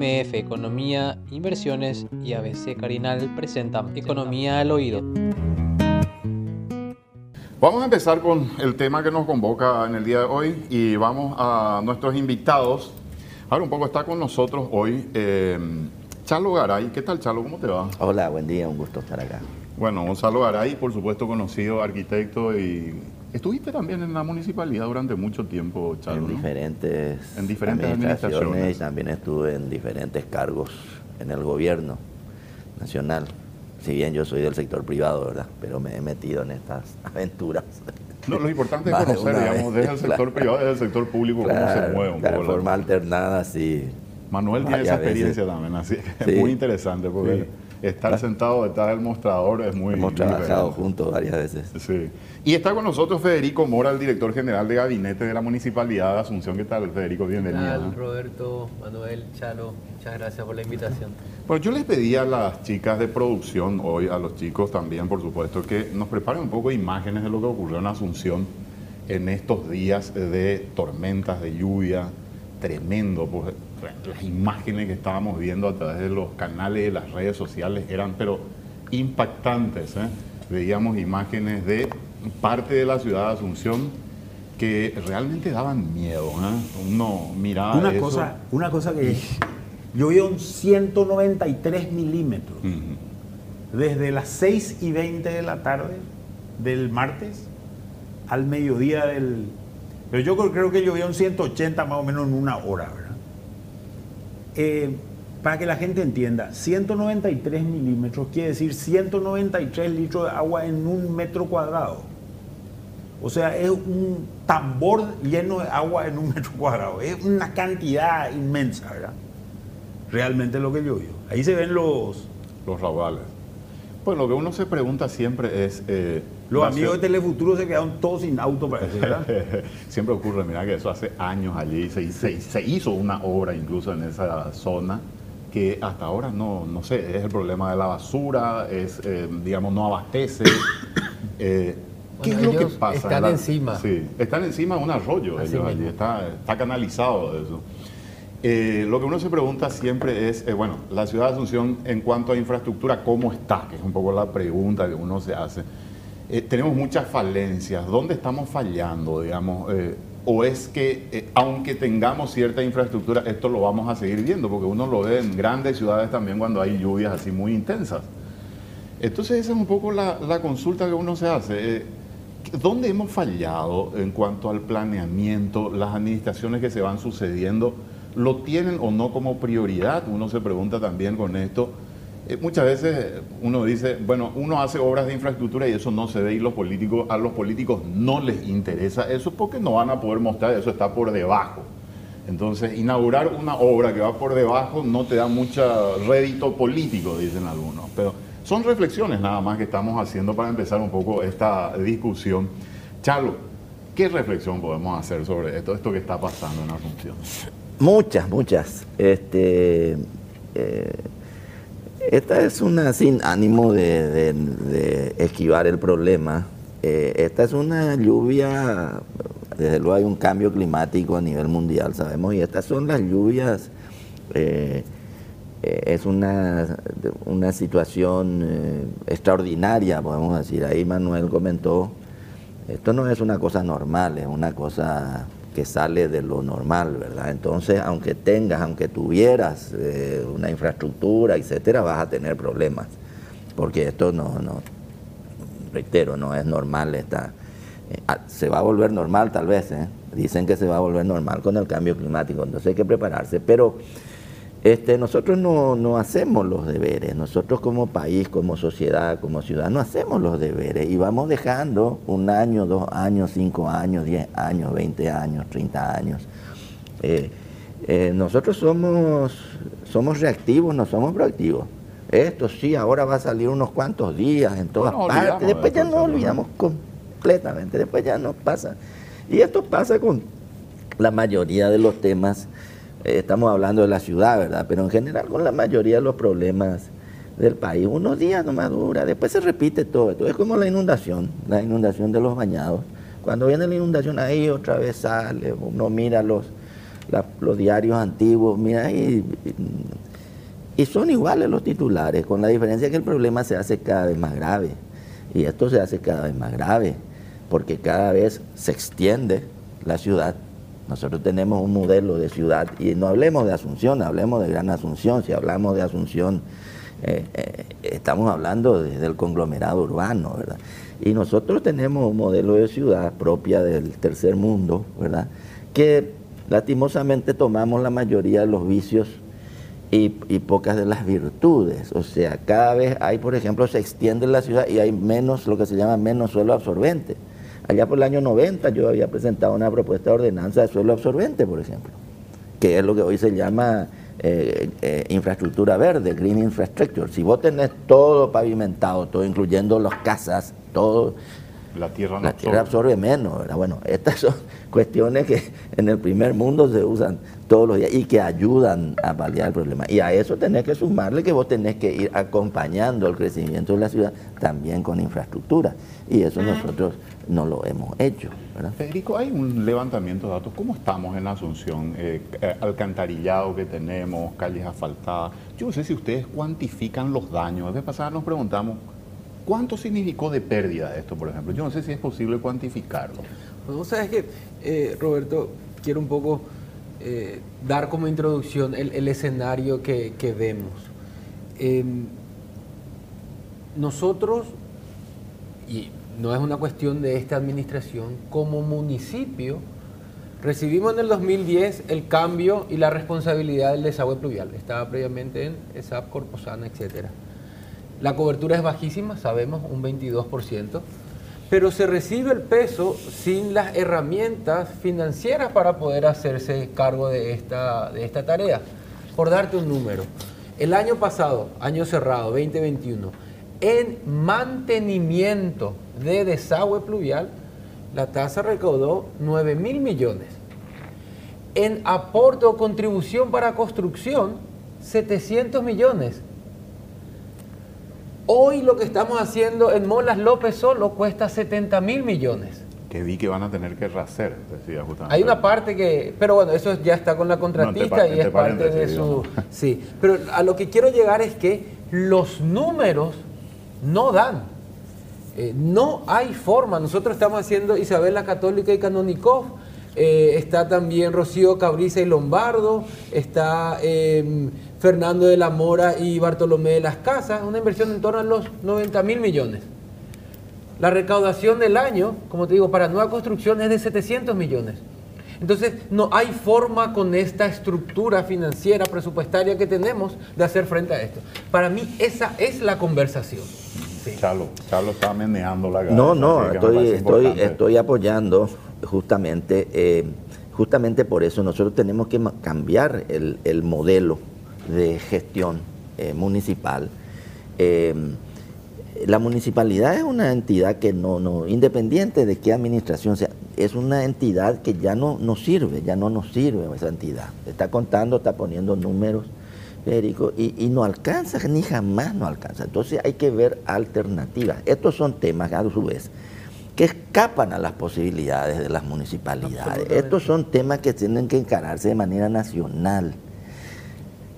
MF Economía, Inversiones y ABC Carinal presentan Economía al Oído. Vamos a empezar con el tema que nos convoca en el día de hoy y vamos a nuestros invitados. Ahora un poco está con nosotros hoy eh, Chalo Garay. ¿Qué tal Chalo? ¿Cómo te va? Hola, buen día, un gusto estar acá. Bueno, Gonzalo Garay, por supuesto conocido arquitecto y estuviste también en la municipalidad durante mucho tiempo, Chalo. En ¿no? diferentes, En diferentes administraciones. y también estuve en diferentes cargos en el gobierno nacional. Si bien yo soy del sector privado, ¿verdad? Pero me he metido en estas aventuras. No, lo importante es de conocer, digamos, vez, desde el sector claro. privado, desde el sector público, cómo se Claro, mueve un claro, poco. la forma alternada, sí. Manuel tiene esa Varias veces. experiencia también, así que Sí. es muy interesante porque estar sentado detrás del mostrador es muy Hemos trabajado diferente. juntos varias veces. Sí. Y está con nosotros Federico Mora, el director general de gabinete de la Municipalidad de Asunción. ¿Qué tal, Federico? ¿Qué Bienvenido. tal, Roberto, Manuel, Chalo? Muchas gracias por la invitación. Bueno, yo les pedí a las chicas de producción hoy, a los chicos también, por supuesto, que nos preparen un poco de imágenes de lo que ocurrió en Asunción en estos días de tormentas, de lluvia, tremendo. Pues, las imágenes que estábamos viendo a través de los canales de las redes sociales eran, pero impactantes. ¿eh? Veíamos imágenes de parte de la ciudad de Asunción que realmente daban miedo. ¿eh? Uno miraba Una eso. cosa, una cosa que llovió en 193 milímetros desde las 6 y 20 de la tarde del martes al mediodía del... Pero yo creo- que llovió en 180 más o menos en una hora. Eh, para que la gente entienda, 193 milímetros quiere decir 193 litros de agua en un metro cuadrado. O sea, es un tambor lleno de agua en un metro cuadrado. Es una cantidad inmensa, ¿verdad? Realmente lo que llovió. Ahí se ven los, Los raudales. Pues lo que uno se pregunta siempre es... eh, los amigos de ciudad- Telefuturo se quedaron todos sin auto, parece, ¿verdad? siempre ocurre, mira que eso hace años allí, se, se- se hizo una obra incluso en esa zona que hasta ahora no, no sé, es el problema de la basura, es, eh, digamos, no abastece. Eh, ¿Qué Bueno, es lo que pasa? están La- encima. Sí, están encima de un arroyo Así ellos allí, está, está canalizado eso. Eh, lo que uno se pregunta siempre es, eh, bueno, la ciudad de Asunción en cuanto a infraestructura, ¿cómo está? Que es un poco la pregunta que uno se hace. Eh, tenemos muchas falencias. ¿Dónde estamos fallando, digamos? Eh, ¿O es que, eh, aunque tengamos cierta infraestructura, esto lo vamos a seguir viendo? Porque uno lo ve en grandes ciudades también cuando hay lluvias así muy intensas. Entonces esa es un poco la, consulta que uno se hace. ¿Dónde hemos fallado en cuanto al planeamiento? Las administraciones que se van sucediendo, ¿lo tienen o no como prioridad? Uno se pregunta también con esto. Eh, muchas veces uno dice, bueno, uno hace obras de infraestructura y eso no se ve y los políticos, a los políticos no les interesa eso porque no van a poder mostrar, eso está por debajo. Entonces, inaugurar una obra que va por debajo no te da mucho rédito político, dicen algunos. Pero son reflexiones nada más que estamos haciendo para empezar un poco esta discusión. Chalo, ¿qué reflexión podemos hacer sobre esto, esto que está pasando en Asunción? Muchas, muchas. Este, eh, esta es una sin ánimo de, esquivar el problema. Eh, esta es una lluvia, desde luego hay un cambio climático a nivel mundial, sabemos, y estas son las lluvias. eh, eh, es una, una situación extraordinaria, podemos decir. Ahí Manuel comentó, esto no es una cosa normal, es una cosa que sale de lo normal, ¿verdad? Entonces, aunque tengas, aunque tuvieras eh, una infraestructura, etcétera, vas a tener problemas, porque esto no, no reitero, no es normal esta. eh, ah, se va a volver normal tal vez, ¿eh? dicen que se va a volver normal con el cambio climático, entonces hay que prepararse, pero este, nosotros no, no hacemos los deberes, nosotros como país, como sociedad, como ciudad, no hacemos los deberes y vamos dejando un año, dos años, cinco años, diez años, veinte años, treinta años. Eh, eh, nosotros somos, somos reactivos, no somos proactivos. Esto sí, ahora va a salir unos cuantos días en todas Bueno, partes, de después ya ¿no? olvidamos completamente, después ya no pasa. Y esto pasa con la mayoría de los temas, eh, estamos hablando de la ciudad, ¿verdad? Pero en general con la mayoría de los problemas del país, unos días nomás dura, después se repite todo esto. Es como la inundación, la inundación de los bañados. Cuando viene la inundación ahí otra vez sale, uno mira los, los diarios antiguos, mira, y, y son iguales los titulares, con la diferencia que el problema se hace cada vez más grave. Y esto se hace cada vez más grave, porque cada vez se extiende la ciudad. Nosotros tenemos un modelo de ciudad, y no hablemos de Asunción, hablemos de Gran Asunción. Si hablamos de Asunción, eh, eh, estamos hablando del conglomerado urbano, ¿verdad? Y nosotros tenemos un modelo de ciudad propia del tercer mundo, ¿verdad? Que lastimosamente tomamos la mayoría de los vicios y, pocas de las virtudes. O sea, cada vez hay, por ejemplo, se extiende la ciudad y hay menos, lo que se llama menos suelo absorbente. Allá por el año 90 yo había presentado una propuesta de ordenanza de suelo absorbente, por ejemplo, que es lo que hoy se llama eh, eh, infraestructura verde, green infrastructure. Si vos tenés todo pavimentado, todo incluyendo las casas, todo la tierra, la tierra absorbe menos. ¿verdad? Bueno, estas son cuestiones que en el primer mundo se usan todos los días y que ayudan a paliar el problema. Y a eso tenés que sumarle que vos tenés que ir acompañando el crecimiento de la ciudad también con infraestructura. Y eso nosotros no lo hemos hecho. ¿verdad? Federico, hay un levantamiento de datos. ¿Cómo estamos en la Asunción? Eh, eh, alcantarillado que tenemos, calles asfaltadas. Yo no sé si ustedes cuantifican los daños. A veces pasada nos preguntamos ¿Cuánto significó de pérdida esto, por ejemplo? Yo no sé si es posible cuantificarlo. Pues sabes que, eh, Roberto, quiero un poco eh, dar como introducción el, escenario que, vemos. Em, nosotros, y no es una cuestión de esta administración, como municipio, recibimos en el 2010 el cambio y la responsabilidad del desagüe pluvial. Estaba previamente en ESAP, Corposana, etcétera la cobertura es bajísima, sabemos, un 22%, pero se recibe el peso sin las herramientas financieras para poder hacerse cargo de esta, de esta tarea. Por darte un número, el año pasado, año cerrado, 2021, en mantenimiento de desagüe pluvial, la tasa recaudó 9 mil millones. En aporte o contribución para construcción, 700 millones. Hoy lo que estamos haciendo en Molas López solo cuesta 70 mil millones. Que vi que van a tener que rehacer, decía justamente. Hay una parte que, pero bueno, eso ya está con la contratista y es parte de su... Sí, pero a lo que quiero llegar es que los números no dan. Eh, no hay forma. Nosotros estamos haciendo Isabel la Católica y Canonicov. Eh, está también Rocío Cabriza y Lombardo. Está... Em, Fernando de la Mora y Bartolomé de las Casas, una inversión en torno a los 90 mil millones. La recaudación del año, como te digo, para nueva construcción es de 700 millones. Entonces, no hay forma con esta estructura financiera, presupuestaria que tenemos de hacer frente a esto. Para mí, esa es la conversación. Chalo, Chalo está meneando la cabeza. No, no, estoy, estoy, estoy, apoyando justamente, eh, justamente por eso nosotros tenemos que cambiar el, el modelo de gestión eh, municipal. Eh, la municipalidad es una entidad que no, no, independiente de qué administración sea, es una entidad que ya no nos sirve, ya no nos sirve esa entidad. Está contando, está poniendo números, Federico, y, y, no alcanza, ni jamás no alcanza. Entonces hay que ver alternativas. Estos son temas, a su vez, que escapan a las posibilidades de las municipalidades. Estos son temas que tienen que encararse de manera nacional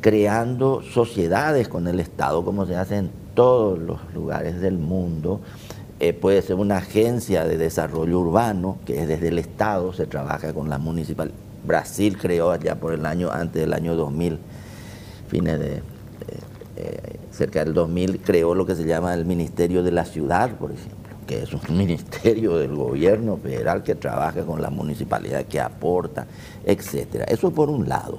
creando sociedades con el Estado, como se hace en todos los lugares del mundo. Eh, puede ser una agencia de desarrollo urbano, que es desde el Estado, se trabaja con la municipal. Brasil creó allá por el año, antes del año 2000, fines de, eh, eh, cerca del 2000, creó lo que se llama el Ministerio de la Ciudad, por ejemplo, que es un ministerio del gobierno federal que trabaja con la municipalidad, que aporta, etcétera. Eso por un lado.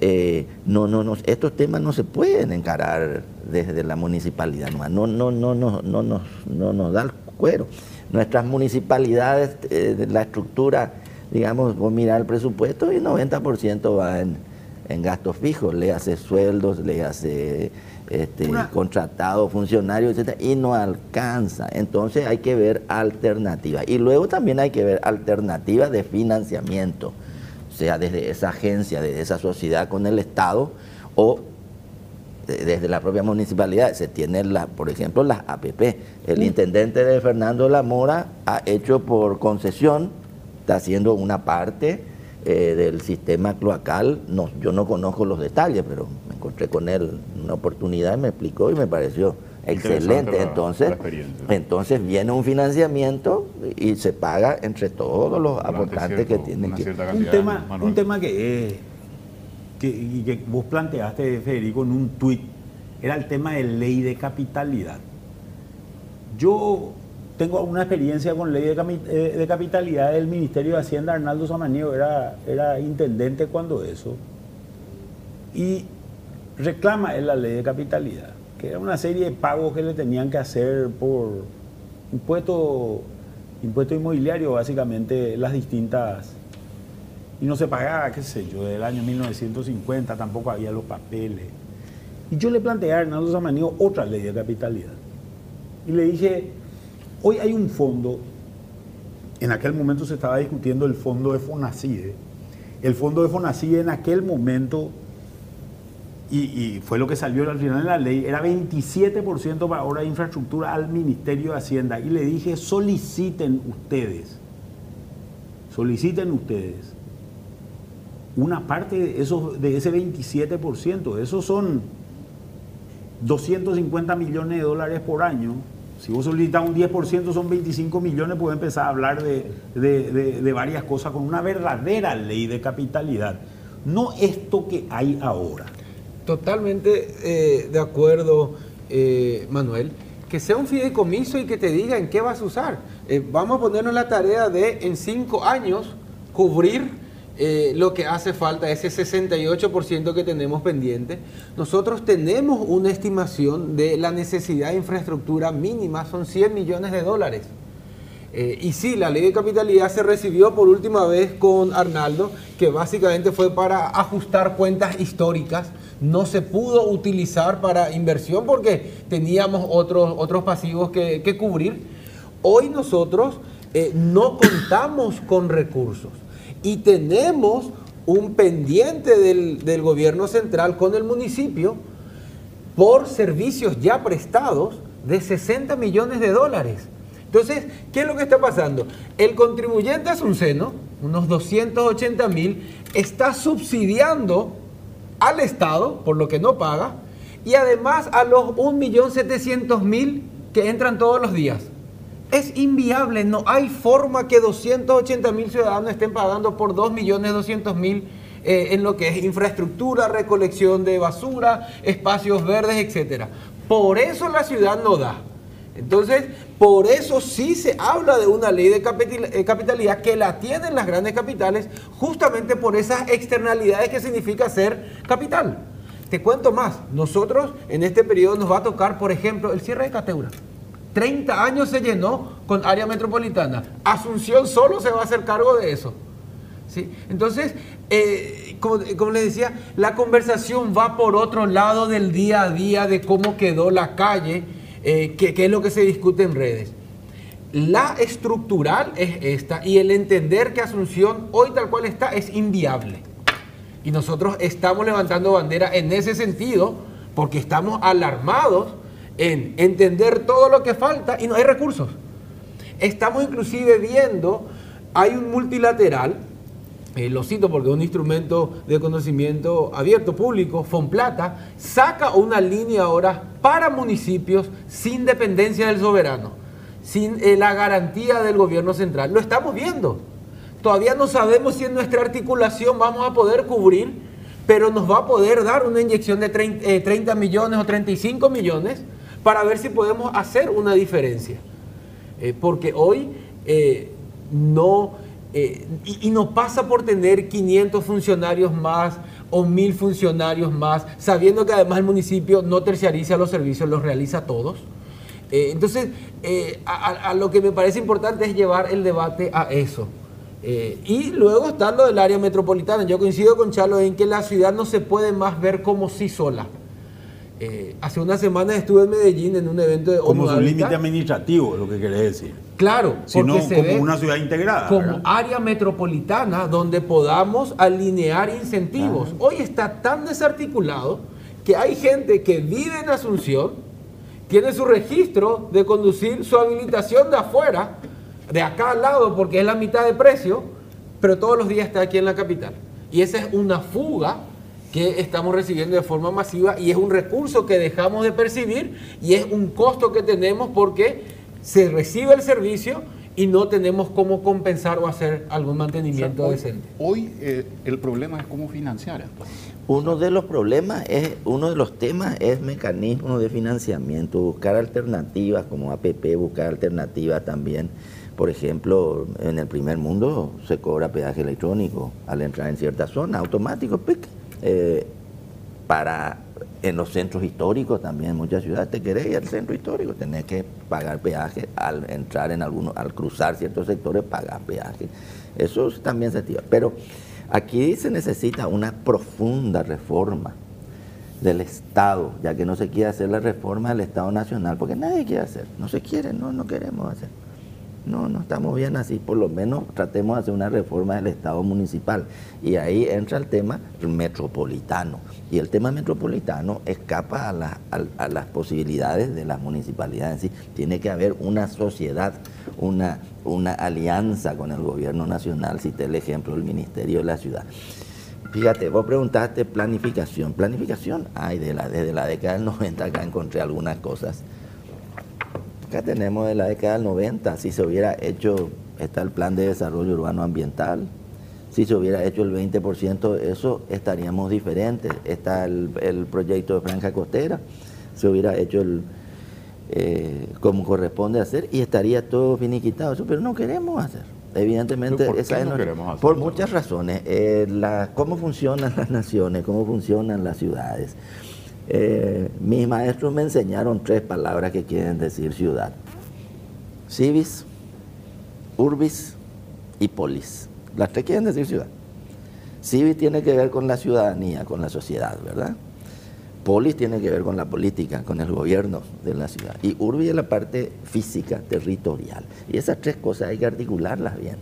Eh, no, no, no, estos temas no se pueden encarar desde la municipalidad, no, no, no, no, no, no, no, no nos da el cuero. Nuestras municipalidades, eh, la estructura, digamos, vos mirar el presupuesto y el 90% va en, gastos fijos, le hace sueldos, le hace este, contratados, funcionarios, etc. y no alcanza. Entonces hay que ver alternativas. Y luego también hay que ver alternativas de financiamiento sea desde esa agencia, desde esa sociedad con el Estado o desde la propia municipalidad. Se tienen, la, por ejemplo, las APP. El intendente de Fernando La Mora ha hecho por concesión, está haciendo una parte eh, del sistema cloacal, no, yo no conozco los detalles, pero me encontré con él en una oportunidad y me explicó y me pareció excelente. la- entonces, la entonces viene un financiamiento y se paga entre todos los Durante aportantes cierto- que tienen que... Un tema, un tema que, que, vos planteaste, Federico, en un tuit, era el tema de ley de capitalidad. Yo tengo una experiencia con ley de, eh, de capitalidad del Ministerio de Hacienda, Arnaldo Samaniego era, era intendente cuando eso, y reclama él la ley de capitalidad, que era una serie de pagos que le tenían que hacer por impuesto, impuesto inmobiliario, básicamente las distintas y no se pagaba, qué sé yo, del año 1950 tampoco había los papeles. Y yo le planteé a Hernando Samaniego otra ley de capitalidad. Y le dije, hoy hay un fondo, en aquel momento se estaba discutiendo el fondo de Fonacide. El fondo de Fonacide en aquel momento, y, fue lo que salió al final de la ley, era 27% para obra de infraestructura al Ministerio de Hacienda. Y le dije, soliciten ustedes, soliciten ustedes una parte de, esos, de ese 27%, esos son 250 millones de dólares por año. Si vos solicitas un 10%, son 25 millones, puedes empezar a hablar de- de- de varias cosas con una verdadera ley de capitalidad. No esto que hay ahora. Totalmente eh, de acuerdo, eh, Manuel. Que sea un fideicomiso y que te diga en qué vas a usar. Eh, vamos a ponernos la tarea de en cinco años cubrir lo que hace falta, ese 68% que tenemos pendiente. Nosotros tenemos una estimación de la necesidad de infraestructura mínima, son 100 millones de dólares. Y sí, la ley de capitalidad se recibió por última vez con Arnaldo, que básicamente fue para ajustar cuentas históricas. No se pudo utilizar para inversión porque teníamos otros, otros pasivos que, cubrir. Hoy nosotros eh, no contamos con recursos y tenemos un pendiente del, del gobierno central con el municipio por servicios ya prestados de 60 millones de dólares. Entonces, ¿qué es lo que está pasando? El contribuyente asunceno, unos 280 mil, está subsidiando al Estado por lo que no paga y además a los 1.700.000 que entran todos los días. Es inviable, no hay forma que 280 mil ciudadanos estén pagando por 2.200.000 eh, en lo que es infraestructura, recolección de basura, espacios verdes, etc. Por eso la ciudad no da. Entonces, por eso sí se habla de una ley de eh, capitalidad que la tienen las grandes capitales, justamente por esas externalidades que significa ser capital. Te cuento más, nosotros en este periodo nos va a tocar, por ejemplo, el cierre de Cateura. 30 años se llenó con área metropolitana. Asunción solo se va a hacer cargo de eso. ¿sí? Entonces, eh, como, como les decía, la conversación va por otro lado del día a día de cómo quedó la calle, eh, que, que es lo que se discute en redes. La estructural es esta y el entender que Asunción hoy tal cual está es inviable. Y nosotros estamos levantando bandera en ese sentido porque estamos alarmados en entender todo lo que falta y no hay recursos. Estamos inclusive viendo, hay un multilateral, eh, lo cito porque es un instrumento de conocimiento abierto, público, Fonplata, saca una línea ahora para municipios sin dependencia del soberano, sin eh, la garantía del gobierno central. Lo estamos viendo. Todavía no sabemos si en nuestra articulación vamos a poder cubrir, pero nos va a poder dar una inyección de 30, eh, 30 millones o 35 millones para ver si podemos hacer una diferencia. Porque hoy no, eh, y, y no pasa por tener 500 funcionarios más o 1000 funcionarios más, sabiendo que además el municipio no terciariza los servicios, los realiza todos. Eh, entonces, eh, a, lo que me parece importante es llevar el debate a eso. Y luego está lo del área metropolitana. Yo coincido con Charlo en que la ciudad no se puede más ver como sí sola. Hace una semana estuve en Medellín en un evento de Como su límite administrativo, lo que querés decir. Claro, Sino porque se como ve una ciudad integrada. como ¿verdad? área metropolitana donde podamos alinear incentivos. Hoy está tan desarticulado que hay gente que vive en Asunción, tiene su registro de conducir su habilitación de afuera, de acá al lado, porque es la mitad de precio, pero todos los días está aquí en la capital. Y esa es una fuga que estamos recibiendo de forma masiva y es un recurso que dejamos de percibir y es un costo que tenemos porque se recibe el servicio y no tenemos cómo compensar o hacer algún mantenimiento hoy, decente. Hoy eh, el problema es cómo financiar entonces. Uno de los problemas es, uno de los temas es mecanismos de financiamiento, buscar alternativas como APP, buscar alternativas también. Por ejemplo, en el primer mundo se cobra peaje electrónico al entrar en cierta zona, automático, pic. Eh, para en los centros históricos también, en muchas ciudades te querés ir al centro histórico, tenés que pagar peaje al entrar en algunos, al cruzar ciertos sectores, pagar peaje. Eso también se activa. Pero aquí se necesita una profunda reforma del Estado, ya que no se quiere hacer la reforma del Estado Nacional, porque nadie quiere hacer, no se quiere, no, no queremos hacer. No, no estamos bien así, por lo menos tratemos de hacer una reforma del Estado municipal. Y ahí entra el tema metropolitano. Y el tema metropolitano escapa a, a, las posibilidades de las municipalidades sí. Tiene que haber una sociedad, una, alianza con el gobierno nacional, cité el ejemplo del Ministerio de la Ciudad. Fíjate, vos preguntaste planificación. Planificación hay de la, desde la década del 90 acá encontré algunas cosas Acá tenemos de la década del 90, si se hubiera hecho, está el plan de desarrollo urbano ambiental, si se hubiera hecho el 20% de eso, estaríamos diferentes. Está el, proyecto de franja costera, se hubiera hecho el, eh, como corresponde hacer y estaría todo finiquitado. Eso, pero no queremos hacer. Evidentemente, ¿Por, esa no queremos hacer? por muchas razones. Eh, la, cómo funcionan las naciones, cómo funcionan las ciudades. Eh, mis maestros me enseñaron tres palabras que quieren decir ciudad. Civis, urbis y polis. Las tres quieren decir ciudad. Civis tiene que ver con la ciudadanía, con la sociedad, ¿verdad? Polis tiene que ver con la política, con el gobierno de la ciudad. Y urbis es la parte física, territorial. Y esas tres cosas hay que articularlas bien.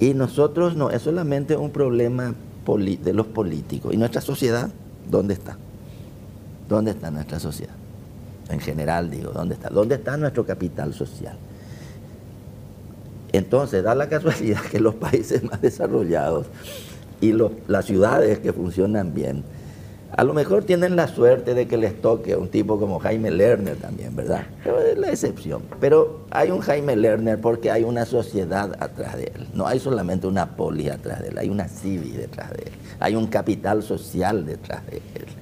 Y nosotros no, es solamente un problema de los políticos. ¿Y nuestra sociedad dónde está? ¿Dónde está nuestra sociedad? En general digo, ¿dónde está? ¿Dónde está nuestro capital social? Entonces, da la casualidad que los países más desarrollados y las ciudades que funcionan bien, a lo mejor tienen la suerte de que les toque un tipo como Jaime Lerner también, ¿verdad? Pero es la excepción. Pero hay un Jaime Lerner porque hay una sociedad atrás de él. No hay solamente una poli atrás de él, hay una civi detrás de él. Hay un capital social detrás de él.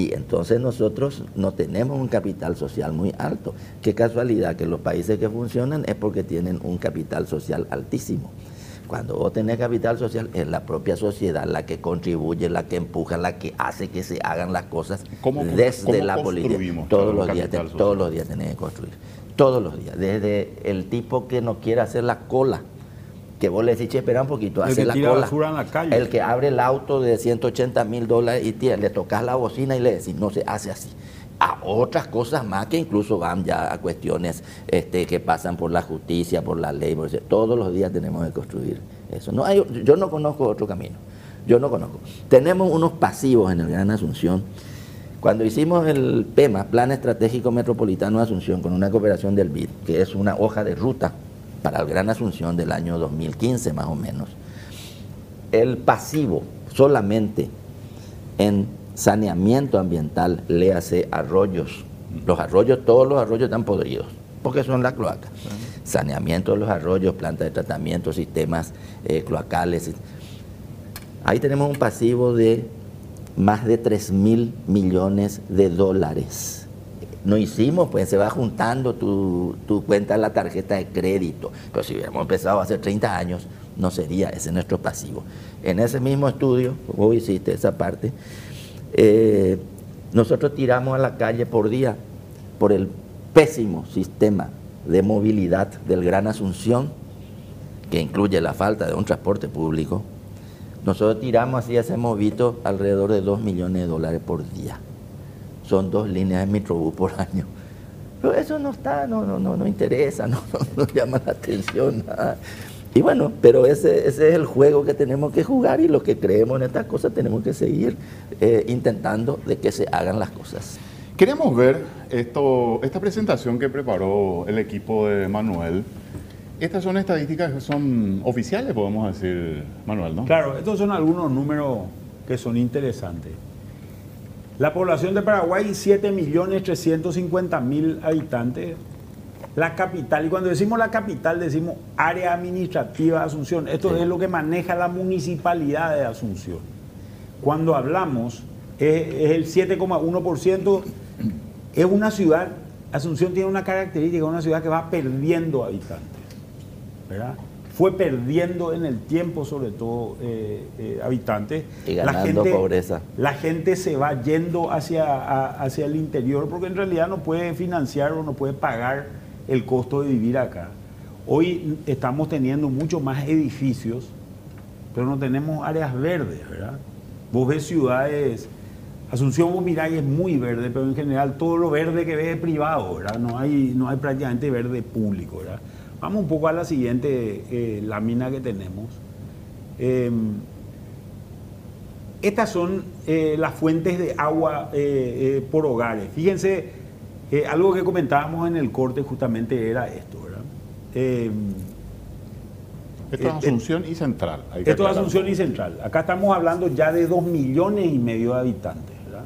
Y entonces nosotros no tenemos un capital social muy alto. Qué casualidad que los países que funcionan es porque tienen un capital social altísimo. Cuando vos tenés capital social, es la propia sociedad la que contribuye, la que empuja, la que hace que se hagan las cosas desde la política. Todos los, días, todos los días tenés que construir. Todos los días. Desde el tipo que no quiere hacer la cola que vos le decís, espera un poquito, hace la cola. El que abre el auto de 180 mil dólares y le tocas la bocina y le decís, no se hace así. A otras cosas más que incluso van ya a cuestiones este, que pasan por la justicia, por la ley. todos los días tenemos que construir eso. No hay, yo no conozco otro camino. Yo no conozco. Tenemos unos pasivos en el Gran Asunción. Cuando hicimos el PEMA, Plan Estratégico Metropolitano de Asunción, con una cooperación del BID, que es una hoja de ruta para el Gran Asunción del año 2015 más o menos, el pasivo solamente en saneamiento ambiental, le hace arroyos. Los arroyos, todos los arroyos están podridos, porque son la cloaca. Saneamiento de los arroyos, plantas de tratamiento, sistemas eh, cloacales. Ahí tenemos un pasivo de más de 3 mil millones de dólares no hicimos, pues se va juntando tu, cuenta en la tarjeta de crédito. Pero si hubiéramos empezado hace 30 años, no sería ese nuestro pasivo. En ese mismo estudio, vos hiciste esa parte, eh, nosotros tiramos a la calle por día por el pésimo sistema de movilidad del Gran Asunción, que incluye la falta de un transporte público. Nosotros tiramos así, hacemos visto alrededor de 2 millones de dólares por día son dos líneas de Metrobús por año. Pero eso no está, no, no, no, no interesa, no, no, llama la atención. Y bueno, pero ese, ese, es el juego que tenemos que jugar y los que creemos en estas cosas tenemos que seguir eh, intentando de que se hagan las cosas. Queremos ver esto, esta presentación que preparó el equipo de Manuel Estas son estadísticas que son oficiales, podemos decir, Manuel, ¿no? Claro, estos son algunos números que son interesantes. La población de Paraguay, 7.350.000 habitantes. La capital, y cuando decimos la capital, decimos área administrativa de Asunción. Esto es lo que maneja la municipalidad de Asunción. Cuando hablamos, es, es el 7,1%. Es una ciudad, Asunción tiene una característica, una ciudad que va perdiendo habitantes. ¿verdad? Fue perdiendo en el tiempo, sobre todo, eh, eh, habitantes. Y ganando pobreza. La gente se va yendo hacia, a- hacia el interior porque en realidad no puede financiar o no puede pagar el costo de vivir acá. Hoy estamos teniendo mucho más edificios, pero no tenemos áreas verdes, ¿verdad? Vos ves ciudades, Asunción vos mirá y es muy verde, pero en general todo lo verde que ves es privado, ¿verdad? No hay, no hay prácticamente verde público, ¿verdad? Vamos un poco a la siguiente eh, lámina que tenemos. Em, estas son eh, las fuentes de agua eh, por hogares. Fíjense, algo que comentábamos en el corte justamente era esto, ¿verdad? Em, Esto es Asunción y Central. hay que esto es. Asunción y Central. Acá estamos hablando ya de 2 millones y medio de habitantes, ¿verdad?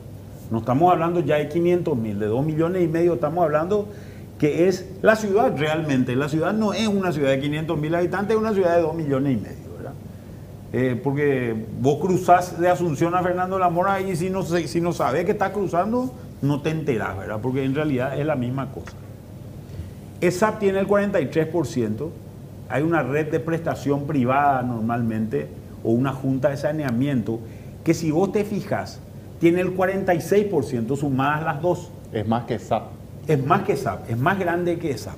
No estamos hablando ya de 500 mil, de 2 millones y medio estamos hablando que es la ciudad realmente. La ciudad no es una ciudad de 500 mil habitantes, es una ciudad de 2 millones y medio, ¿verdad? Eh, porque vos cruzás de Asunción a Fernando de la Mora y si no, si no sabes que estás cruzando, no te enterás, ¿verdad? Porque en realidad es la misma cosa. ESAP tiene el 43%, hay una red de prestación privada normalmente o una junta de saneamiento que si vos te fijas tiene el 46% sumadas las dos. Es más que SAP. Es más que SAP, es más grande que SAP.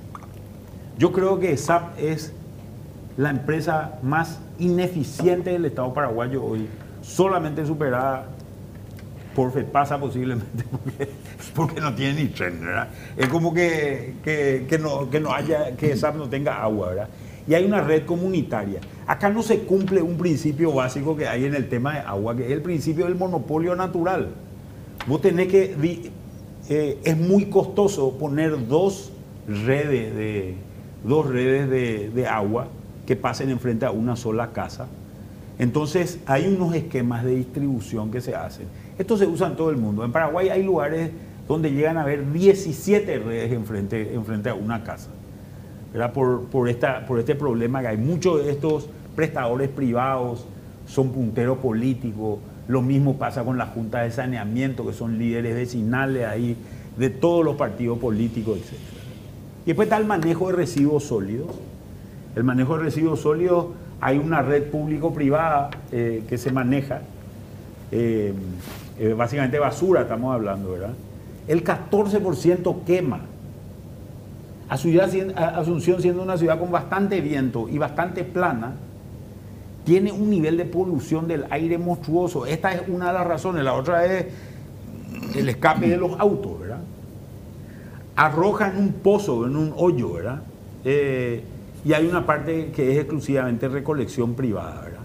Yo creo que SAP es la empresa más ineficiente del Estado paraguayo hoy, solamente superada por FEPASA posiblemente, porque, porque no tiene ni tren, ¿verdad? Es como que, que, no, que no haya, que SAP no tenga agua, ¿verdad? Y hay una red comunitaria. Acá no se cumple un principio básico que hay en el tema de agua, que es el principio del monopolio natural. Vos tenés que, eh, es muy costoso poner dos redes de, dos redes de, de agua que pasen enfrente a una sola casa. Entonces hay unos esquemas de distribución que se hacen. Esto se usa en todo el mundo. En Paraguay hay lugares donde llegan a haber 17 redes enfrente, enfrente a una casa. ¿verdad? Por, por, esta, por este problema que hay. Muchos de estos prestadores privados son punteros políticos. Lo mismo pasa con la Junta de Saneamiento, que son líderes vecinales ahí de todos los partidos políticos, etc. Y después está el manejo de residuos sólidos. El manejo de residuos sólidos, hay una red público-privada eh, que se maneja. Eh, eh, básicamente basura estamos hablando, ¿verdad? El 14% quema. Asunción siendo una ciudad con bastante viento y bastante plana, tiene un nivel de polución del aire monstruoso. Esta es una de las razones. La otra es el escape de los autos, ¿verdad? Arroja en un pozo, en un hoyo, ¿verdad? Eh, y hay una parte que es exclusivamente recolección privada, ¿verdad?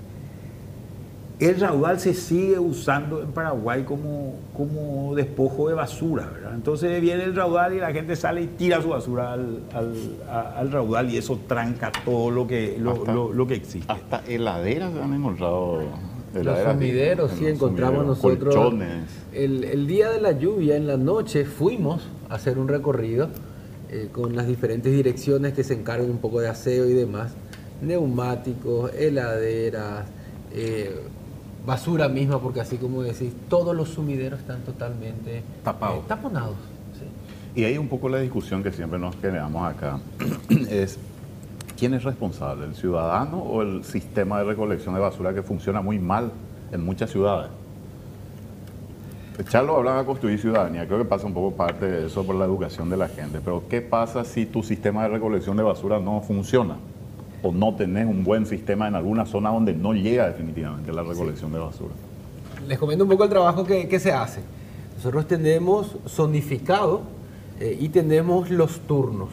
El raudal se sigue usando en Paraguay como, como despojo de basura, ¿verdad? Entonces viene el raudal y la gente sale y tira su basura al, al- a- al raudal y eso tranca todo lo que, lo, Hasta- lo- lo que existe. Hasta heladeras se han encontrado. Los sumideros, sí, los encontramos sumideros, nosotros. Colchones. El, el día de la lluvia, en la noche, fuimos a hacer un recorrido eh, con las diferentes direcciones que se encargan un poco de aseo y demás. Neumáticos, heladeras, eh, basura misma, porque así como decís, todos los sumideros están totalmente Tapados. eh, taponados. sí. Y hay un poco la discusión que siempre nos generamos acá. es quién es responsable, el ciudadano o el sistema de recolección de basura que funciona muy mal en muchas ciudades. Charlo hablaba de construir ciudadanía, creo que pasa un poco parte de eso por la educación de la gente, pero ¿qué pasa si tu sistema de recolección de basura no funciona? O no tenés un buen sistema en alguna zona donde no llega definitivamente la recolección de basura. Les comento un poco el trabajo que, que se hace. Nosotros tenemos zonificado eh, y tenemos los turnos.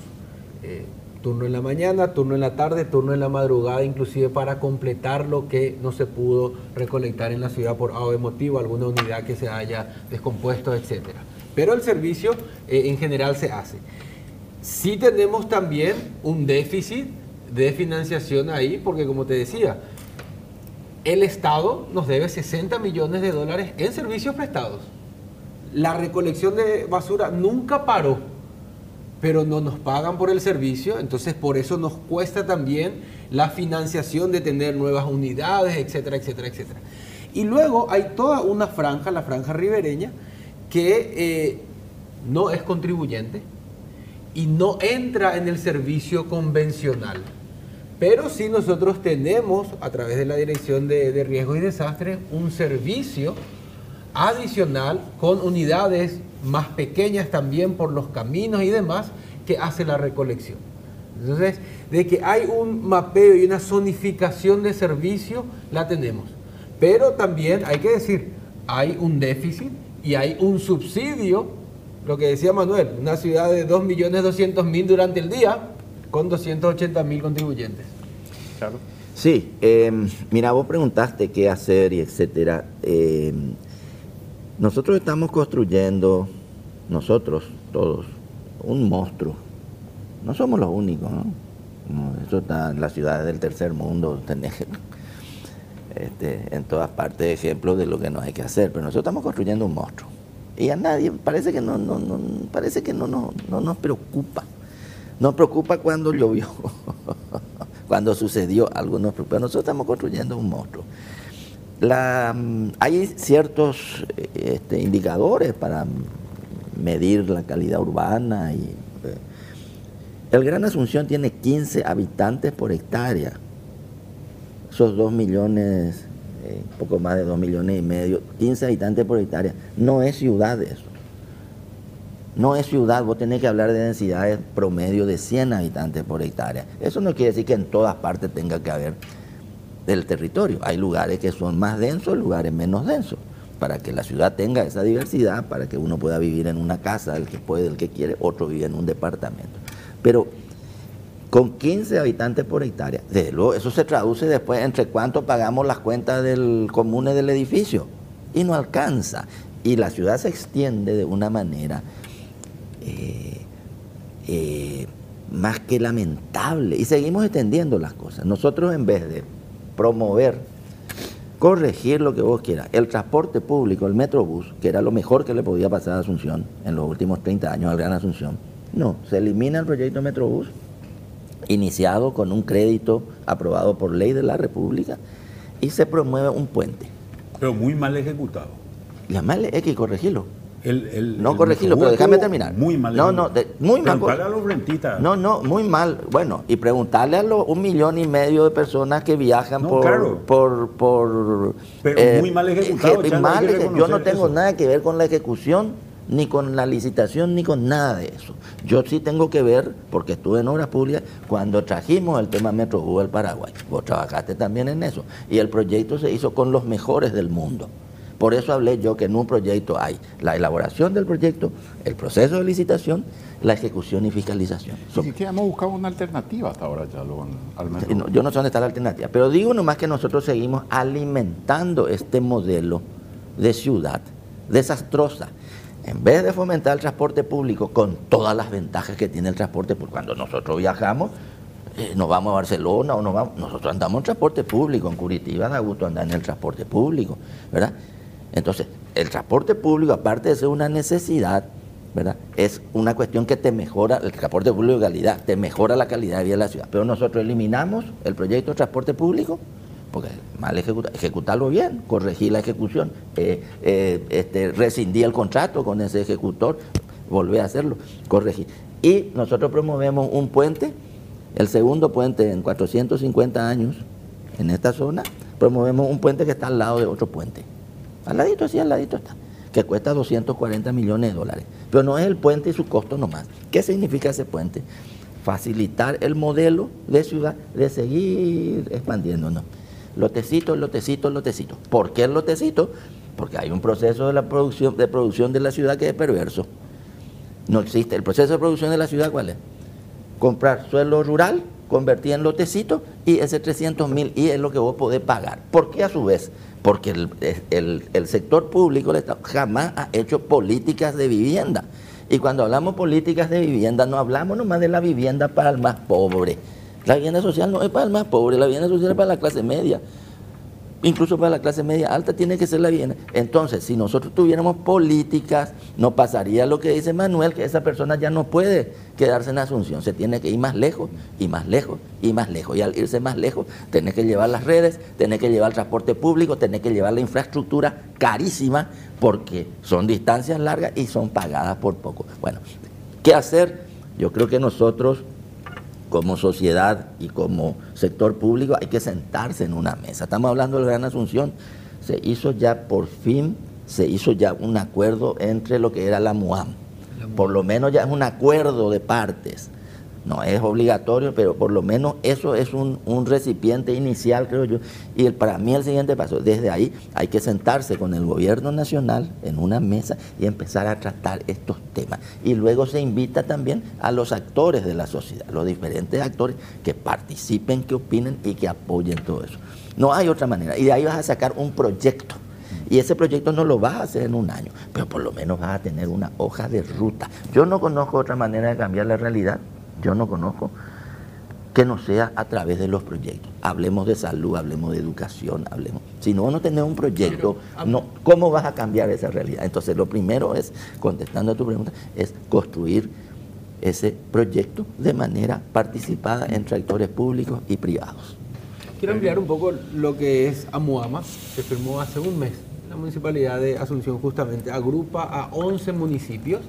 Eh, turno en la mañana, turno en la tarde, turno en la madrugada, inclusive para completar lo que no se pudo recolectar en la ciudad por A o B motivo, alguna unidad que se haya descompuesto, etc. Pero el servicio eh, en general se hace. Sí tenemos también un déficit de financiación ahí, porque como te decía, el Estado nos debe 60 millones de dólares en servicios prestados. La recolección de basura nunca paró, pero no nos pagan por el servicio, entonces por eso nos cuesta también la financiación de tener nuevas unidades, etcétera, etcétera, etcétera. Y luego hay toda una franja, la franja ribereña, que eh, no es contribuyente y no entra en el servicio convencional. Pero sí nosotros tenemos, a través de la Dirección de, de Riesgos y Desastres, un servicio adicional con unidades más pequeñas también por los caminos y demás que hace la recolección. Entonces, de que hay un mapeo y una zonificación de servicio, la tenemos. Pero también hay que decir, hay un déficit y hay un subsidio, lo que decía Manuel, una ciudad de 2.200.000 durante el día con 280.000 contribuyentes. Claro. Sí, em, mira, vos preguntaste qué hacer y etcétera. Em, nosotros estamos construyendo, nosotros todos, un monstruo. No somos los únicos, ¿no? Eso está en las ciudades del tercer mundo, este, en todas partes ejemplos de lo que no hay que hacer, pero nosotros estamos construyendo un monstruo. Y a nadie parece que no, no, no parece que no, no, no nos preocupa. Nos preocupa cuando llovió, cuando sucedió algo, nos preocupa. Nosotros estamos construyendo un monstruo. Mm, hay ciertos este, indicadores para medir la calidad urbana y el Gran Asunción tiene 15 habitantes por hectárea. Esos 2 millones, eh, poco más de 2 millones y medio, 15 habitantes por hectárea. No es ciudad eso. No es ciudad, vos tenés que hablar de densidades promedio de 100 habitantes por hectárea. Eso no quiere decir que en todas partes tenga que haber del territorio. Hay lugares que son más densos, lugares menos densos. Para que la ciudad tenga esa diversidad, para que uno pueda vivir en una casa, el que puede, el que quiere, otro vive en un departamento. Pero con 15 habitantes por hectárea, desde luego eso se traduce después entre cuánto pagamos las cuentas del comune del edificio. Y no alcanza. Y la ciudad se extiende de una manera eh, eh, más que lamentable. Y seguimos extendiendo las cosas. Nosotros en vez de promover, corregir lo que vos quieras, el transporte público, el Metrobús, que era lo mejor que le podía pasar a Asunción en los últimos 30 años al Gran Asunción, no, se elimina el proyecto Metrobús, iniciado con un crédito aprobado por ley de la República, y se promueve un puente. Pero muy mal ejecutado. La mal hay que corregirlo. El, no corregirlo, pero déjame terminar. Muy mal. No, no, muy mal. a los rentistas. No, no, muy mal. Bueno, y preguntarle a los un millón y medio de personas que viajan por, por, por, Pero eh, muy mal ejecutado. yo no tengo nada que ver con la ejecución ni con la licitación, ni con nada de eso. Yo sí tengo que ver, porque estuve en obras públicas, cuando trajimos el tema Metro al Paraguay. Vos trabajaste también en eso. Y el proyecto se hizo con los mejores del mundo. Por eso hablé yo que en un proyecto hay la elaboración del proyecto, el proceso de licitación, la ejecución y fiscalización. Ni siquiera hemos buscado una alternativa hasta ahora ya al metro. yo no sé dónde está la alternativa, pero digo nomás que nosotros seguimos alimentando este modelo de ciudad desastrosa en vez de fomentar el transporte público con todas las ventajas que tiene el transporte público, cuando nosotros viajamos, eh, nos vamos a Barcelona o nos vamos, nosotros andamos en transporte público, en Curitiba da gusto andar en el transporte público, ¿verdad? Entonces, el transporte público, aparte de ser una necesidad. Es una cuestión que te mejora, el transporte público de calidad, te mejora la calidad de vida de la ciudad. Pero nosotros eliminamos el proyecto de transporte público porque mal ejecutar, ejecutarlo bien, corregir la ejecución, eh, eh, este, rescindir el contrato con ese ejecutor, volver a hacerlo, corregir. Y nosotros promovemos un puente, el segundo puente en 450 años en esta zona, promovemos un puente que está al lado de otro puente. Al ladito, así al ladito está, que cuesta 240 millones de dólares. Pero no es el puente y su costo nomás. ¿Qué significa ese puente? Facilitar el modelo de ciudad de seguir expandiéndonos lotecito, lotecito, lotecito. ¿Por qué el lotecito? Porque hay un proceso de, producción, de producción de la ciudad que es perverso. No existe. ¿El proceso de producción de la ciudad cuál es? Comprar suelo rural, convertir en lotecito y ese 300 mil y es lo que vos podés pagar. ¿Por qué a su vez? Porque el, sector público jamás ha hecho políticas de vivienda. Y cuando hablamos políticas de vivienda, no hablamos nomás de la vivienda para el más pobre La vivienda social no es para el más pobre, la vivienda social es para la clase media. Incluso para la clase media alta tiene que ser la vivienda. Entonces, si nosotros tuviéramos políticas, no pasaría lo que dice Manuel, que esa persona ya no puede quedarse en Asunción, se tiene que ir más lejos y más lejos y más lejos. Y al irse más lejos, tiene que llevar las redes, tiene que llevar el transporte público, tiene que llevar la infraestructura carísima, porque son distancias largas y son pagadas por poco. Bueno, ¿qué hacer? Yo creo que nosotros como sociedad y como sector público hay que sentarse en una mesa. Estamos hablando de la Gran Asunción, se hizo ya por fin, se hizo ya un acuerdo entre lo que era la MUAM. Por lo menos ya es un acuerdo de partes no es obligatorio, pero por lo menos eso es un, recipiente inicial, creo yo. Y para mí el siguiente paso, desde ahí hay que sentarse con el gobierno nacional en una mesa y empezar a tratar estos temas. Y luego se invita también a los actores de la sociedad, los diferentes actores que participen, que opinen y que apoyen todo eso. No hay otra manera. Y de ahí vas a sacar un proyecto. Y ese proyecto no lo vas a hacer en un año, pero por lo menos vas a tener una hoja de ruta. Yo no conozco otra manera de cambiar la realidad yo no conozco, que no sea a través de los proyectos. Hablemos de salud, hablemos de educación, hablemos. Si no, no tenemos un proyecto, no, ¿cómo vas a cambiar esa realidad? Entonces, lo primero es, contestando a tu pregunta, es construir ese proyecto de manera participada entre actores públicos y privados. Quiero ampliar un poco lo que es AMUAMA, que firmó hace un mes. La municipalidad de Asunción justamente agrupa a 11 municipios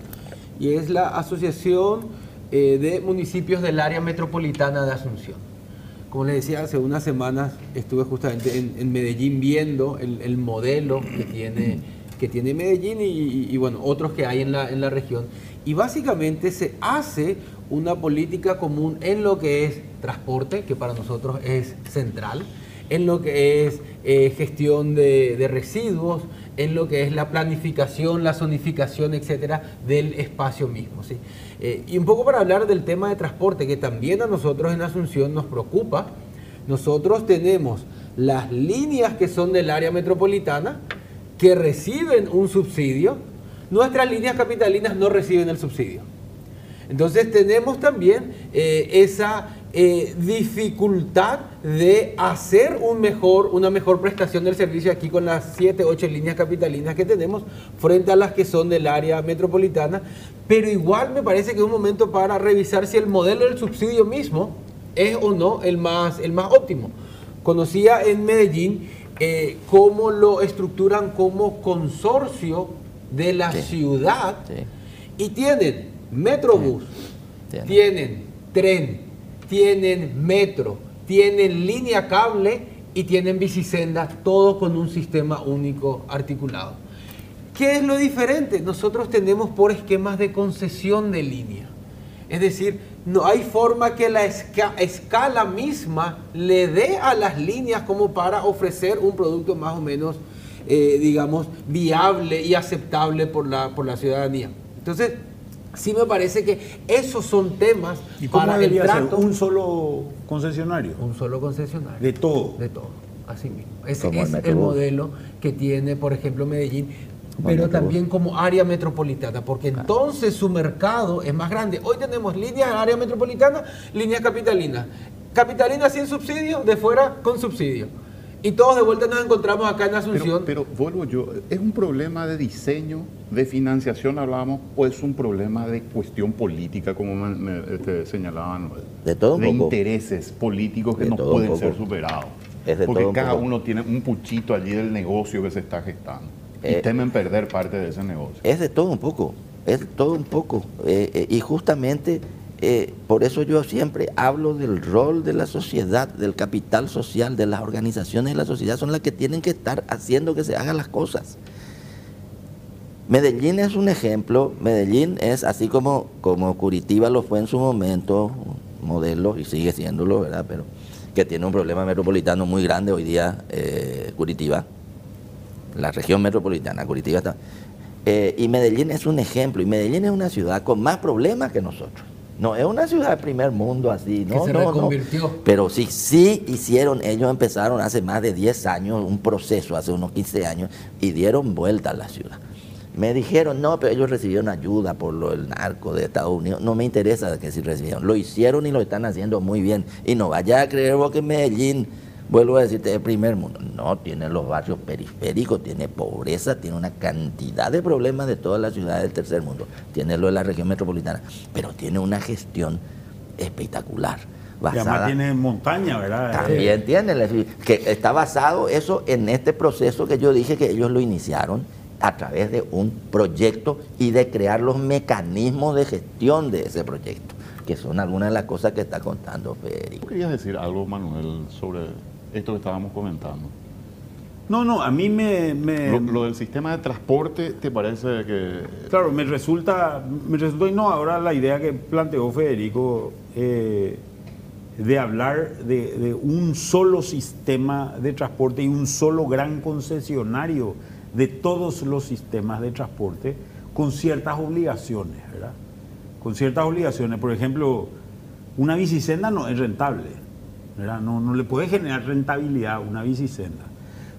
y es la asociación eh, de municipios del área metropolitana de Asunción. Como les decía, hace unas semanas estuve justamente en, Medellín viendo el, modelo que tiene, que tiene Medellín y, bueno, otros que hay en la, en la región. Y básicamente se hace una política común en lo que es transporte, que para nosotros es central, en lo que es eh, gestión de, de, residuos, en lo que es la planificación, la zonificación, etcétera, del espacio mismo. ¿sí? Eh, y un poco para hablar del tema de transporte, que también a nosotros en Asunción nos preocupa, nosotros tenemos las líneas que son del área metropolitana que reciben un subsidio, nuestras líneas capitalinas no reciben el subsidio. Entonces tenemos también eh, esa eh, dificultad de hacer un mejor, una mejor prestación del servicio aquí con las 7, 8 líneas capitalinas que tenemos frente a las que son del área metropolitana, pero igual me parece que es un momento para revisar si el modelo del subsidio mismo es o no el más, el más óptimo. Conocía en Medellín eh, cómo lo estructuran como consorcio de la ciudad y tienen metrobús, tienen tren, tienen metro, tienen línea cable y tienen bicisenda, todo con un sistema único articulado. ¿Qué es lo diferente? Nosotros tenemos por esquemas de concesión de línea. Es decir, no hay forma que la escala misma le dé a las líneas como para ofrecer un producto más o menos, eh, digamos, viable y aceptable por la, por la ciudadanía. Entonces, sí me parece que esos son temas ¿Y cómo para el trato. ¿Un solo concesionario? Un solo concesionario. De todo. De todo, así mismo. Ese es el modelo que tiene, por ejemplo, Medellín pero también como área metropolitana, porque entonces su mercado es más grande. Hoy tenemos líneas área metropolitana, líneas capitalinas. Capitalina sin subsidio, de fuera con subsidio. Y todos de vuelta nos encontramos acá en Asunción. Pero, vuelvo yo, ¿es un problema de diseño, de financiación hablamos, o es un problema de cuestión política, como me, este, señalaban? De todo De intereses políticos que no pueden ser superados. Porque cada uno tiene un puchito allí del negocio que se está gestando. Y eh, temen perder parte de ese negocio. Es de todo un poco, es de todo un poco. Eh, eh, y justamente por eso yo siempre hablo del rol de la sociedad, del capital social, de las organizaciones de la sociedad, son las que tienen que estar haciendo que se hagan las cosas. Medellín es un ejemplo, Medellín es así como, como Curitiba lo fue en su momento, modelo, y sigue siéndolo, ¿verdad? Pero que tiene un problema metropolitano muy grande hoy día, Curitiba la región metropolitana, Curitiba está. Eh, y Medellín es un ejemplo, y Medellín es una ciudad con más problemas que nosotros. No es una ciudad de primer mundo así, no, se reconvirtió. Pero sí, sí hicieron, ellos empezaron hace más de 10 años un proceso, hace unos 15 años, y dieron vuelta a la ciudad. Me dijeron, no, pero ellos recibieron ayuda por lo del narco de Estados Unidos. No me interesa que si recibieron. Lo hicieron y lo están haciendo muy bien. Y no vaya a creer vos que Medellín, vuelvo a decirte, el primer mundo. No, tiene los barrios periféricos, tiene pobreza, tiene una cantidad de problemas de todas las ciudades del tercer mundo. Tiene lo de la región metropolitana, pero tiene una gestión espectacular. Y además tiene montaña, ¿verdad? También tiene, que está basado eso en este proceso que yo dije que ellos lo iniciaron a través de un proyecto y de crear los mecanismos de gestión de ese proyecto, que son algunas de las cosas que está contando Federico. ¿Querías decir algo, Manuel, sobre esto que estábamos comentando? No, no, a mí me... Lo, del sistema de transporte, ¿te parece que...? Claro, me resulta, me resultó innovadora la idea que planteó Federico eh, de hablar de, de, un solo sistema de transporte y un solo gran concesionario de todos los sistemas de transporte con ciertas obligaciones, ¿verdad? Con ciertas obligaciones. Por ejemplo, una bicicenda no es rentable. No, no le puede generar rentabilidad una bicicenda.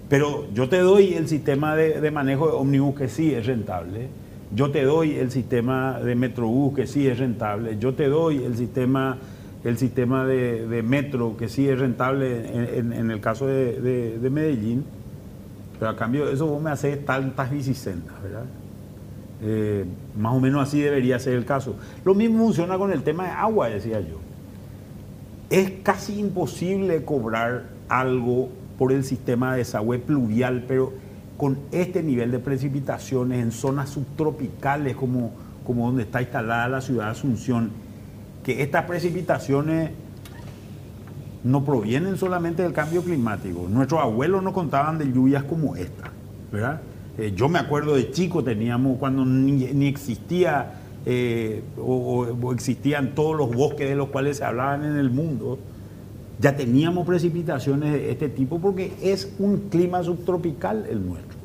Pero yo te doy el sistema de, manejo de ómnibus que sí es rentable. Yo te doy el sistema de metrobús que sí es rentable. Yo te doy el sistema, el sistema de, metro que sí es rentable en, el caso de, de Medellín pero a cambio eso vos me haces tantas bicisendas, ¿verdad? Eh, más o menos así debería ser el caso. Lo mismo funciona con el tema de agua, decía yo. Es casi imposible cobrar algo por el sistema de desagüe pluvial, pero con este nivel de precipitaciones en zonas subtropicales como, como donde está instalada la ciudad de Asunción, que estas precipitaciones no provienen solamente del cambio climático. Nuestros abuelos no contaban de lluvias como esta, ¿verdad? Eh, yo me acuerdo de chico, teníamos cuando ni, existía eh, o, existían todos los bosques de los cuales se hablaban en el mundo, ya teníamos precipitaciones de este tipo porque es un clima subtropical el nuestro,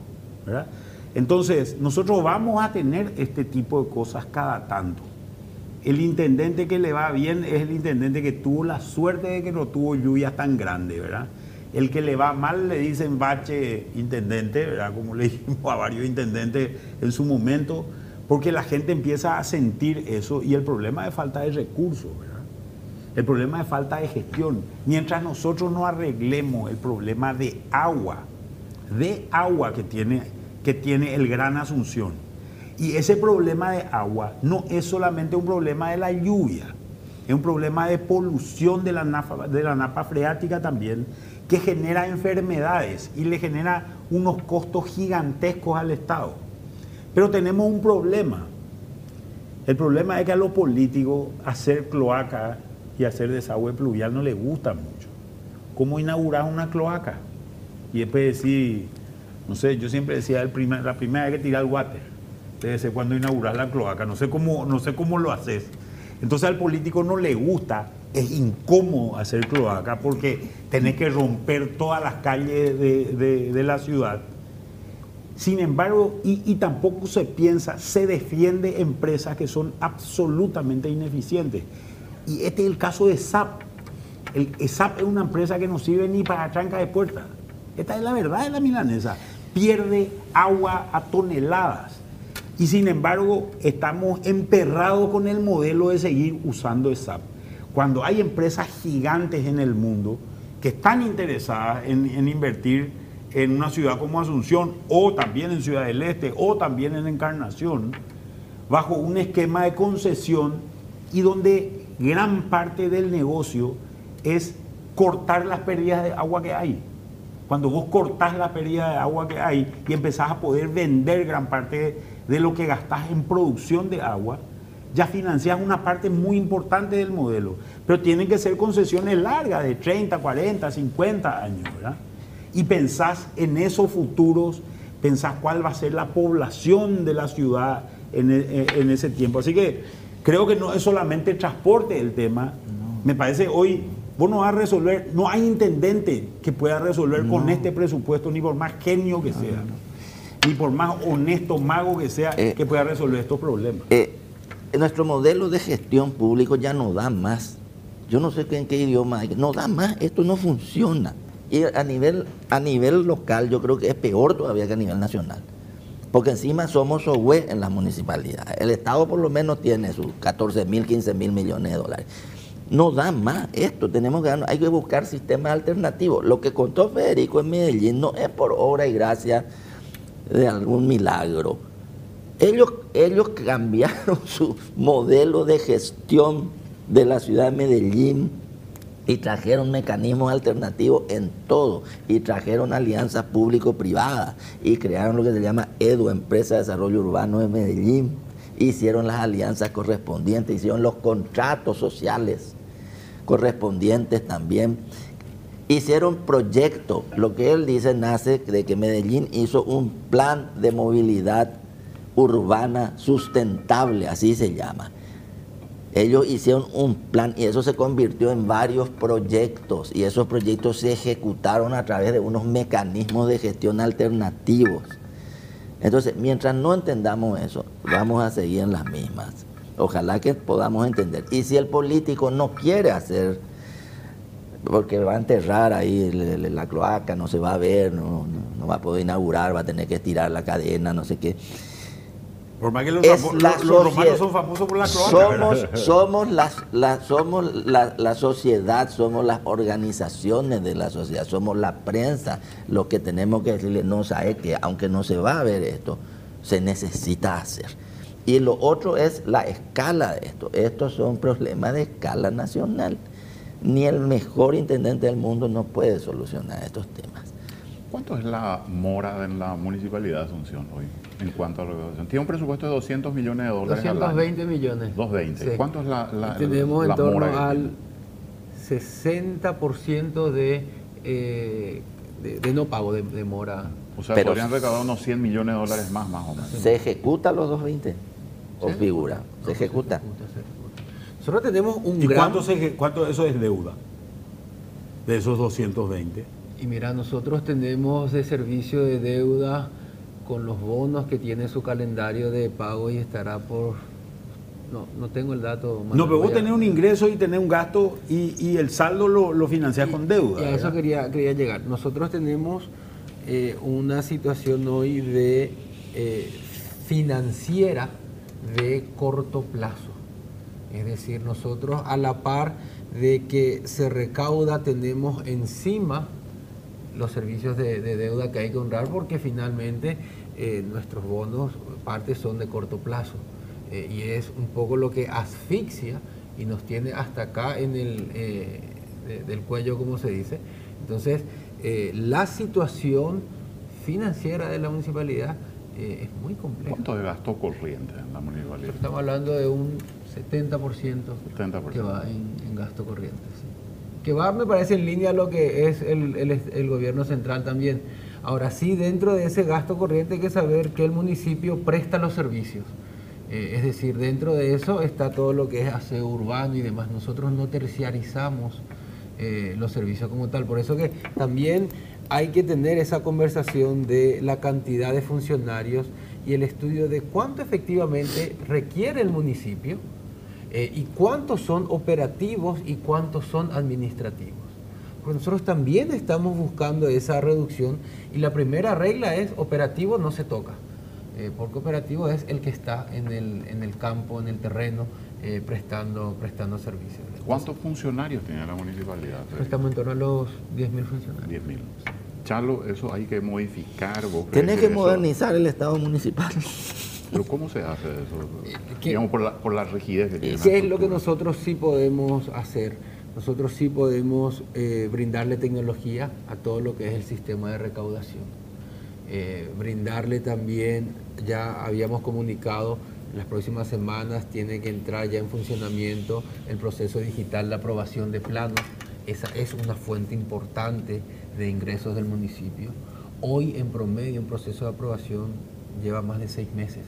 ¿verdad? Entonces, nosotros vamos a tener este tipo de cosas cada tanto. El intendente que le va bien es el intendente que tuvo la suerte de que no tuvo lluvias tan grandes, ¿verdad? El que le va mal le dicen bache intendente, ¿verdad? Como le dijimos a varios intendentes en su momento, porque la gente empieza a sentir eso y el problema de falta de recursos, ¿verdad? El problema de falta de gestión. Mientras nosotros no arreglemos el problema de agua, de agua que tiene, que tiene el Gran Asunción, y ese problema de agua no es solamente un problema de la lluvia, es un problema de polución de la, napa, de la napa freática también, que genera enfermedades y le genera unos costos gigantescos al Estado. Pero tenemos un problema. El problema es que a los políticos hacer cloaca y hacer desagüe pluvial no les gusta mucho. ¿Cómo inaugurar una cloaca? Y después decir, no sé, yo siempre decía el la primera vez que tirar el water cuando inauguras la cloaca, no sé cómo, no sé cómo lo haces. Entonces al político no le gusta, es incómodo hacer cloaca porque tenés que romper todas las calles de, la ciudad. Sin embargo, y, tampoco se piensa, se defiende empresas que son absolutamente ineficientes. Y este es el caso de SAP. El, SAP es una empresa que no sirve ni para tranca de puertas. Esta es la verdad de la milanesa. Pierde agua a toneladas. Y sin embargo, estamos emperrados con el modelo de seguir usando SAP. Cuando hay empresas gigantes en el mundo que están interesadas en, invertir en una ciudad como Asunción, o también en Ciudad del Este, o también en Encarnación, bajo un esquema de concesión y donde gran parte del negocio es cortar las pérdidas de agua que hay. Cuando vos cortás la pérdida de agua que hay y empezás a poder vender gran parte de lo que gastas en producción de agua, ya financias una parte muy importante del modelo. Pero tienen que ser concesiones largas, de 30, 40, 50 años, ¿verdad? Y pensás en esos futuros, pensás cuál va a ser la población de la ciudad en, e, ese tiempo. Así que creo que no es solamente transporte el tema. Me parece hoy, vos no vas a resolver, no hay intendente que pueda resolver con este presupuesto, ni por más genio que sea ni por más honesto mago que sea, eh, que pueda resolver estos problemas. Eh, nuestro modelo de gestión público ya no da más. Yo no sé en qué idioma, no da más, esto no funciona. Y a nivel, a nivel local yo creo que es peor todavía que a nivel nacional. porque encima somos SOHUE en la municipalidad. El Estado por lo menos tiene sus 14 mil, 15 mil millones de dólares. No da más esto, tenemos que, hay que buscar sistemas alternativos. Lo que contó Federico en Medellín no es por obra y gracia de algún milagro. Ellos, ellos cambiaron su modelo de gestión de la ciudad de Medellín y trajeron mecanismos alternativos en todo y trajeron alianzas público-privadas y crearon lo que se llama EDU, Empresa de Desarrollo Urbano de Medellín. Hicieron las alianzas correspondientes, hicieron los contratos sociales correspondientes también. Hicieron proyectos, lo que él dice nace de que Medellín hizo un plan de movilidad urbana sustentable, así se llama ellos hicieron un plan y eso se convirtió en varios proyectos y esos proyectos se ejecutaron a través de unos mecanismos de gestión alternativos. Entonces, mientras no entendamos eso, vamos a seguir en las mismas. Ojalá que podamos entender. Y si el político no quiere hacer, porque va a enterrar ahí la cloaca, no se va a ver, no, no va a poder inaugurar, va a tener que estirar la cadena, no sé qué por más que los, romanos son famosos por la Somos, somos, la, somos la, sociedad, somos las organizaciones de la sociedad, somos la prensa. Lo que tenemos que decirle, no sabe que aunque no se va a ver esto, se necesita hacer. Y lo otro es la escala de esto. Estos son problemas de escala nacional. Ni el mejor intendente del mundo no puede solucionar estos temas. ¿Cuánto es la mora en la municipalidad de Asunción hoy en cuanto a la recaudación? Tiene un presupuesto de 200 millones de dólares. 220 millones. 220. ¿Cuánto es la, la Tenemos en torno al 60% de, eh, de, no pago de, mora. O sea, podrían recaudar unos 100 millones de dólares más, más o menos. ¿Se ejecuta los 220? ¿O figura? ¿Se, ejecuta? Nosotros tenemos un ¿Y cuánto, cuánto eso es deuda? De esos 220. Y mira, nosotros tenemos de servicio de deuda con los bonos que tiene su calendario de pago y estará por... No, no tengo el dato. no, pero vos tenés un ingreso y tenés un gasto y, el saldo lo, lo financiás con deuda. Y a eso quería, quería llegar. Nosotros tenemos eh, una situación hoy de eh, financiera de corto plazo. Es decir, nosotros a la par de que se recauda tenemos encima los servicios de, deuda que hay que honrar porque finalmente eh, nuestros bonos, parte son de corto plazo. Eh, y es un poco lo que asfixia y nos tiene hasta acá en el eh, del cuello, como se dice. Entonces, la situación financiera de la municipalidad es muy compleja. ¿Cuánto de gasto corriente en la municipalidad? Estamos hablando de un 70%, que va en, gasto corriente que va, me parece, en línea a lo que es el, gobierno central también. Ahora sí, dentro de ese gasto corriente hay que saber que el municipio presta los servicios. Eh, es decir, dentro de eso está todo lo que es aseo urbano y demás. Nosotros no terciarizamos eh, los servicios como tal. Por eso que también hay que tener esa conversación de la cantidad de funcionarios y el estudio de cuánto efectivamente requiere el municipio eh, y cuántos son operativos y cuántos son administrativos. Porque nosotros también estamos buscando esa reducción y la primera regla es operativo no se toca, eh, porque operativo es el que está en el, en el campo, en el terreno, eh, prestando, prestando servicios. ¿Cuántos funcionarios tiene la municipalidad? Estamos en torno a los 10.000 funcionarios. 10.000. Charlo, eso hay que modificar. Tiene que modernizar el Estado municipal. Pero ¿cómo se hace eso? Digamos, por la, por la rigidez que tiene. ¿Qué es lo que nosotros sí podemos hacer? Nosotros sí podemos eh, brindarle tecnología a todo lo que es el sistema de recaudación. Eh, brindarle también, ya habíamos comunicado, las próximas semanas tiene que entrar ya en funcionamiento el proceso digital de aprobación de planos. Esa es una fuente importante de ingresos del municipio. Hoy en promedio un proceso de aprobación lleva más de seis meses.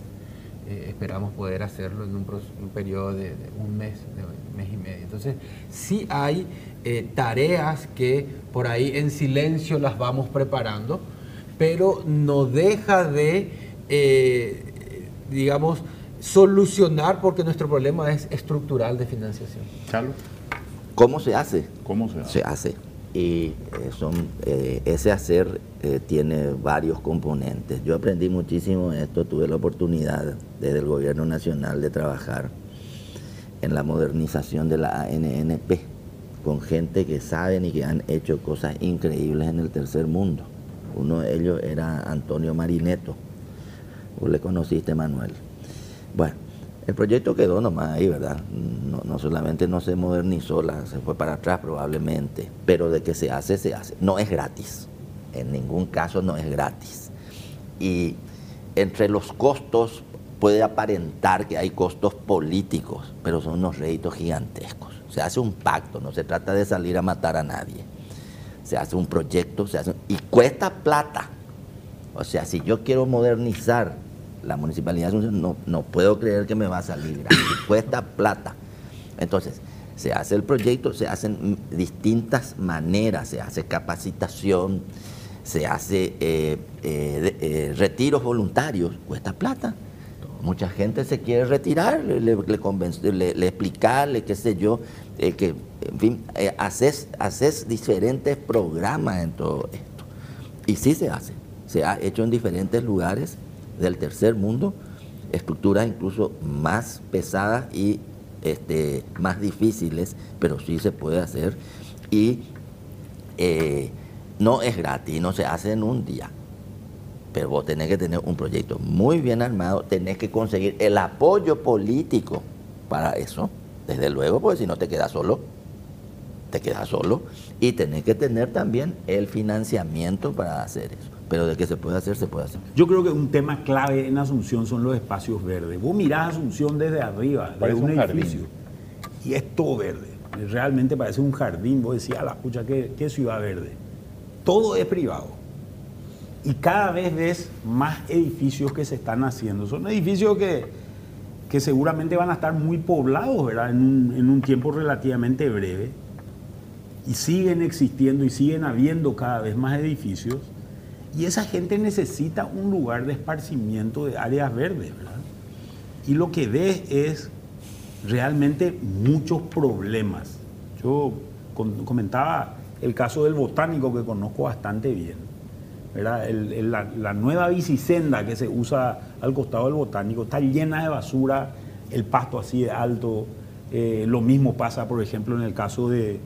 Eh, esperamos poder hacerlo en un, periodo de, un mes, de un mes y medio. Entonces, sí hay eh, tareas que por ahí en silencio las vamos preparando, pero no deja de, eh, digamos, solucionar porque nuestro problema es estructural de financiación. Carlos. ¿Cómo se hace? ¿Cómo se hace? Se hace y eh, son, eh, ese hacer eh, tiene varios componentes. Yo aprendí muchísimo esto, tuve la oportunidad desde el gobierno nacional de trabajar en la modernización de la ANNP con gente que saben y que han hecho cosas increíbles en el tercer mundo. Uno de ellos era Antonio Marineto. Vos le conociste, Manuel. Bueno, el proyecto quedó nomás ahí, ¿verdad? No, solamente no se modernizó, se fue para atrás probablemente, pero de que se hace, se hace. No es gratis, en ningún caso no es gratis. Y entre los costos puede aparentar que hay costos políticos, pero son unos réditos gigantescos. Se hace un pacto, no se trata de salir a matar a nadie. Se hace un proyecto, se hace, y cuesta plata. O sea, si yo quiero modernizar la municipalidad no, no puedo creer que me va a salir cuesta plata. Entonces, se hace el proyecto, se hacen distintas maneras, se hace capacitación, se hace eh, eh, eh, retiros voluntarios, cuesta plata. Mucha gente se quiere retirar, le, le, le, explicarle, qué sé yo, que, en fin, haces, haces diferentes programas en todo esto. Y sí se hace, se ha hecho en diferentes lugares del tercer mundo, estructuras incluso más pesadas y este, más difíciles, pero sí se puede hacer. Y eh, no es gratis, no se hace en un día. Pero vos tenés que tener un proyecto muy bien armado, tenés que conseguir el apoyo político para eso, desde luego, porque si no te quedas solo, te quedas solo, y tenés que tener también el financiamiento para hacer eso pero de que se puede hacer, se puede hacer. Yo creo que un tema clave en Asunción son los espacios verdes. Vos mirás Asunción desde arriba, desde un, edificio, y es todo verde. Realmente parece un jardín. Vos decías, la pucha, ¿qué, ¿qué, ciudad verde? Todo es privado. Y cada vez ves más edificios que se están haciendo. Son edificios que, que seguramente van a estar muy poblados, ¿verdad? En un, en un tiempo relativamente breve. Y siguen existiendo y siguen habiendo cada vez más edificios y esa gente necesita un lugar de esparcimiento de áreas verdes, ¿verdad? Y lo que ves es realmente muchos problemas. Yo comentaba el caso del botánico que conozco bastante bien. ¿verdad? la, nueva bicisenda que se usa al costado del botánico está llena de basura, el pasto así de alto. Eh, lo mismo pasa, por ejemplo, en el caso de,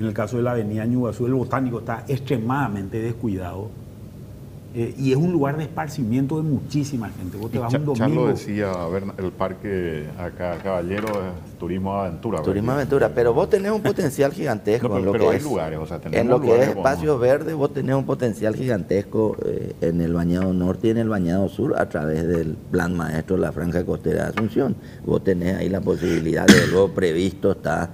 en el caso de la avenida Ñuguazú, el botánico está extremadamente descuidado. Eh, y es un lugar de esparcimiento de muchísima gente. Vos te vas un domingo. Charlo decía, a ver, el parque acá, Caballero, es turismo aventura. Turismo aventura, pero vos tenés un potencial gigantesco. pero, en lo pero que hay es, lugares, o sea, En lo que es espacios verdes, vos tenés un potencial gigantesco eh, en el bañado norte y en el bañado sur a través del plan maestro de la franja costera de Asunción. Vos tenés ahí la posibilidad, de luego previsto está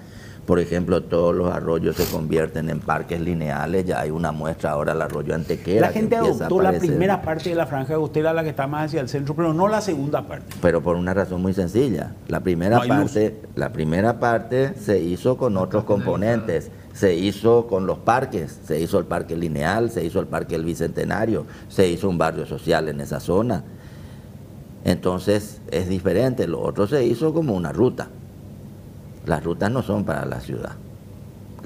por ejemplo, todos los arroyos se convierten en parques lineales, ya hay una muestra ahora el arroyo Antequera. La gente adoptó la primera parte de la franja costera, la que está más hacia el centro, pero no la segunda parte. Pero por una razón muy sencilla. La primera, parte, la primera parte se hizo con otros componentes. Se hizo con los parques, se hizo el parque lineal, se hizo el parque El Bicentenario, se hizo un barrio social en esa zona. Entonces es diferente, lo otro se hizo como una ruta. Las rutas no son para la ciudad.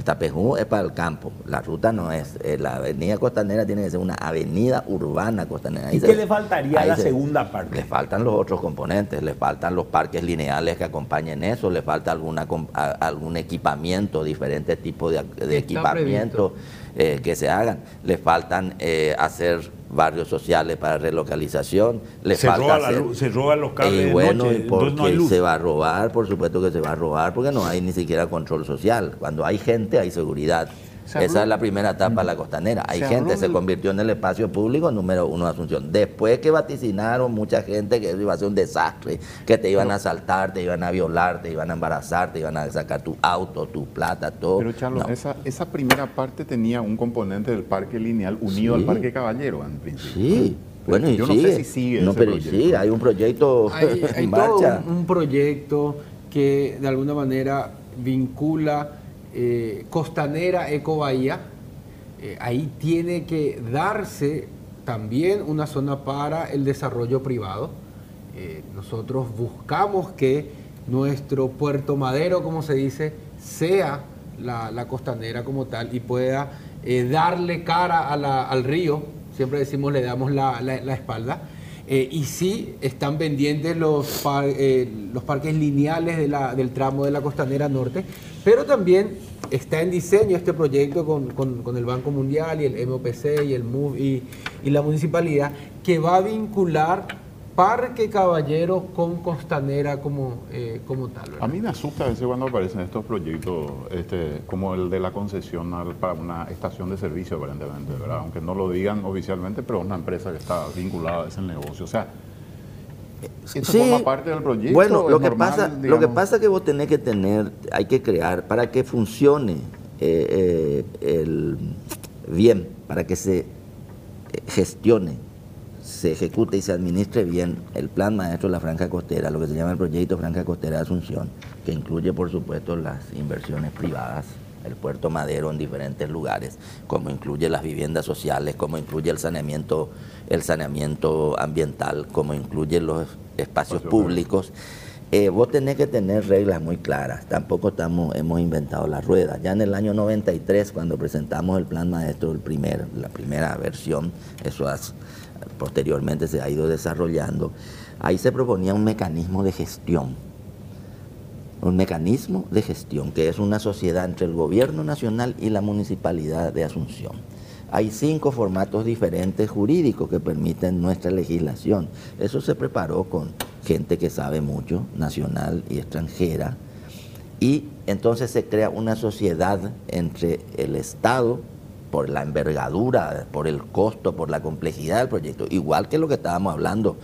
Tapejú es para el campo, la ruta no es. Eh, la avenida costanera tiene que ser una avenida urbana costanera. ¿Y qué le faltaría a la segunda parte? Le faltan los otros componentes, le faltan los parques lineales que acompañen eso, le falta alguna, algún equipamiento, diferentes tipos de, equipamiento eh, que se hagan. Le faltan eh, hacer barrios sociales para relocalización. Le se, falta se roban los cables. Y bueno, porque se va a robar, por supuesto que se va a robar, porque no hay ni siquiera control social. Cuando hay gente, hay seguridad. Esa es la primera etapa de la costanera. Hay gente, se convirtió en el espacio público número uno de Asunción. Después que vaticinaron mucha gente que eso iba a ser un desastre, que te iban a asaltar, te iban a violar, te iban a embarazar, te iban a sacar tu auto, tu plata, todo. Pero Charlos, esa, esa primera parte tenía un componente del parque lineal unido al parque Caballero en principio. Sí. Bueno, y Yo no sé si sigue. No, pero sí, hay un proyecto hay, en marcha. un proyecto que de alguna manera vincula eh, costanera Eco Bahía, eh, ahí tiene que darse también una zona para el desarrollo privado. Eh, nosotros buscamos que nuestro puerto madero, como se dice, sea la, costanera como tal y pueda darle cara al río, siempre decimos le damos la, espalda, y sí están pendientes los, los parques lineales del tramo de la costanera norte, pero también está en diseño este proyecto con, con- el Banco Mundial y el MOPC y el MUV y, la municipalidad, que va a vincular Parque Caballero con Costanera como, eh, como tal. A mí me asusta a veces cuando aparecen estos proyectos, este, como el de la concesión para una estación de servicio, aparentemente, ¿verdad? Aunque no lo digan oficialmente, pero es una empresa que está vinculada a ese negocio. O sea, ¿eso Sí, forma parte del proyecto? Bueno, ¿Es lo que, normal, pasa, lo que pasa es que vos tenés que tener, hay que crear para que funcione eh, eh, el bien, para que se eh, gestione, se ejecute y se administre bien el plan maestro de la Franja Costera, lo que se llama el proyecto Franja Costera de Asunción, que incluye por supuesto las inversiones privadas, el puerto madero en diferentes lugares, como incluye las viviendas sociales, como incluye el saneamiento, el saneamiento ambiental, como incluye los espacios Espacio públicos. Eh, vos tenés que tener reglas muy claras. Tampoco estamos, hemos inventado la rueda. Ya en el año 93, cuando presentamos el plan maestro, el primer, la primera versión, eso has- posteriormente se ha ido desarrollando, ahí se proponía un mecanismo de gestión. Un mecanismo de gestión, que es una sociedad entre el gobierno nacional y la municipalidad de Asunción. Hay cinco formatos diferentes jurídicos que permiten nuestra legislación. Eso se preparó con gente que sabe mucho, nacional y extranjera. Y entonces se crea una sociedad entre el Estado, por la envergadura, por el costo, por la complejidad del proyecto, igual que lo que estábamos hablando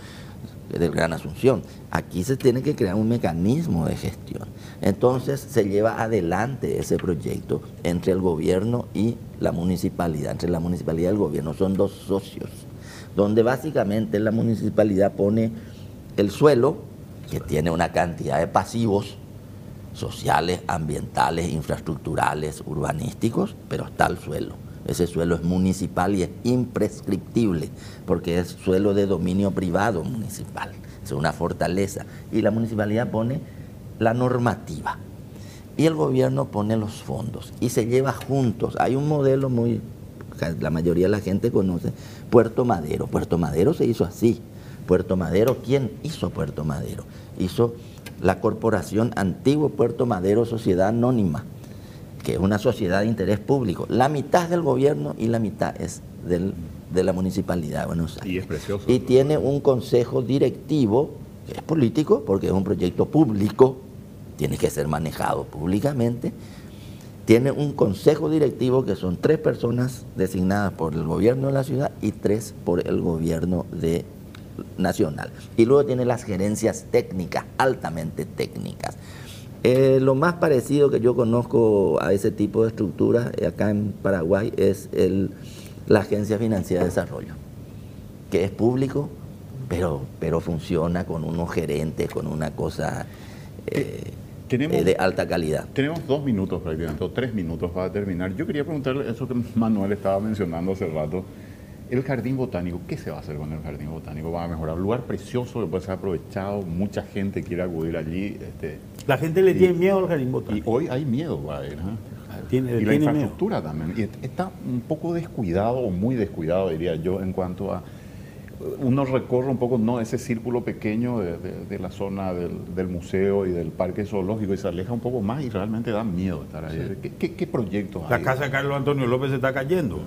del Gran Asunción. Aquí se tiene que crear un mecanismo de gestión. Entonces se lleva adelante ese proyecto entre el gobierno y la municipalidad, entre la municipalidad y el gobierno. Son dos socios, donde básicamente la municipalidad pone el suelo, que tiene una cantidad de pasivos sociales, ambientales, infraestructurales, urbanísticos, pero está el suelo. Ese suelo es municipal y es imprescriptible, porque es suelo de dominio privado municipal. Es una fortaleza. Y la municipalidad pone la normativa. Y el gobierno pone los fondos. Y se lleva juntos. Hay un modelo muy, la mayoría de la gente conoce, Puerto Madero. Puerto Madero se hizo así. Puerto Madero, ¿quién hizo Puerto Madero? Hizo la corporación Antiguo Puerto Madero Sociedad Anónima, que es una sociedad de interés público. La mitad del gobierno y la mitad es del- de la municipalidad de Buenos Aires. Y es precioso. Y tiene un consejo directivo, que es político, porque es un proyecto público, tiene que ser manejado públicamente. Tiene un consejo directivo que son tres personas designadas por el gobierno de la ciudad y tres por el gobierno de nacional. Y luego tiene las gerencias técnicas, altamente técnicas. Eh, lo más parecido que yo conozco a ese tipo de estructuras eh, acá en Paraguay es el, la Agencia Financiera de Desarrollo, que es público, pero, pero funciona con unos gerentes, con una cosa eh, tenemos- eh, de alta calidad. Tenemos dos minutos prácticamente, o tres minutos para terminar. Yo quería preguntarle eso que Manuel estaba mencionando hace rato. El jardín botánico, ¿qué se va a hacer con el jardín botánico? ¿Va a mejorar? Un lugar precioso que puede ser aprovechado, mucha gente quiere acudir allí. Este, La gente le Y- tiene miedo al jardín y botánico. hoy hay miedo para ir. ¿ah? Tiene- y la tiene miedo. infraestructura también. Y est- está un poco descuidado, o muy descuidado, diría yo, en cuanto a. Uno recorre un poco, no, ese círculo pequeño de, de- de la zona del, del museo y del parque zoológico y se aleja un poco más y realmente da miedo estar ahí. ¿Qué, qué, qué proyectos La hay? casa de Carlos Antonio López se está cayendo.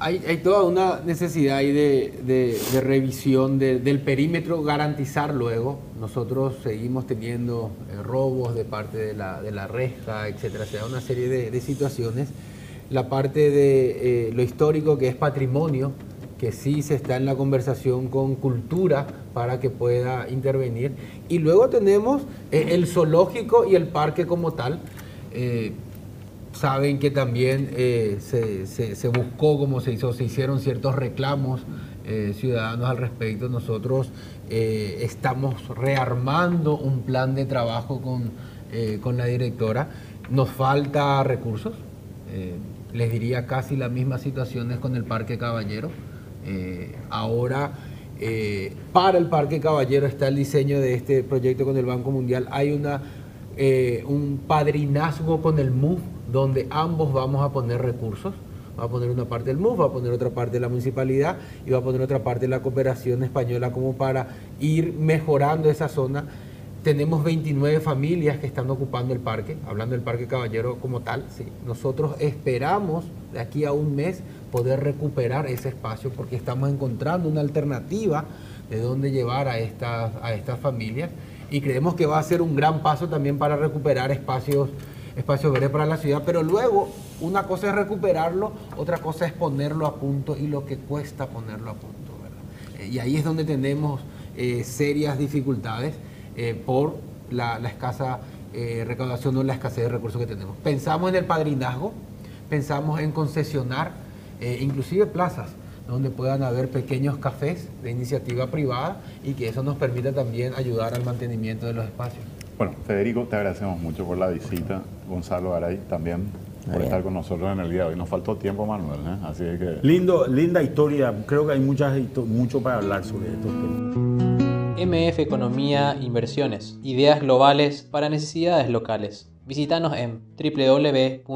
Hay, hay toda una necesidad ahí de, revisión de- del perímetro, garantizar luego. Nosotros seguimos teniendo eh, robos de parte de la, reja, etcétera. Se da una serie de, de situaciones. La parte de eh, lo histórico que es patrimonio, que sí se está en la conversación con cultura para que pueda intervenir. Y luego tenemos eh, el zoológico y el parque como tal. Saben que también eh, se, se- buscó, como se hizo, se hicieron ciertos reclamos eh, ciudadanos al respecto. Nosotros eh, estamos rearmando un plan de trabajo con, con la directora. Nos falta recursos. les diría casi las mismas situaciones con el Parque Caballero. Ahora, para el Parque Caballero está el diseño de este proyecto con el Banco Mundial. Hay una un padrinazgo con el MUF, donde ambos vamos a poner recursos. va a poner una parte del MUF, va a poner otra parte de la municipalidad y va a poner otra parte de la cooperación española como para ir mejorando esa zona. Tenemos 29 familias que están ocupando el parque, hablando del Parque Caballero como tal. Nosotros esperamos de aquí a un mes poder recuperar ese espacio porque estamos encontrando una alternativa de dónde llevar a estas, a estas familias y creemos que va a ser un gran paso también para recuperar espacios, espacios verdes para la ciudad, pero luego una cosa es recuperarlo, otra cosa es ponerlo a punto y lo que cuesta ponerlo a punto. ¿verdad? Eh, y ahí es donde tenemos eh, serias dificultades eh, por la, escasa recaudación o la escasez de recursos que tenemos. Pensamos en el padrinazgo, pensamos en concesionar inclusive plazas donde puedan haber pequeños cafés de iniciativa privada y que eso nos permita también ayudar al mantenimiento de los espacios. Bueno, Federico, te agradecemos mucho por la visita. Gonzalo Garay también por Bien. estar con nosotros en el día de hoy. Nos faltó tiempo, Manuel, ¿eh? así que... Lindo, linda historia. Creo que hay muchas, mucho para hablar sobre estos temas. MF Economía Inversiones. Ideas globales para necesidades locales. Visítanos en www.mf.com.py.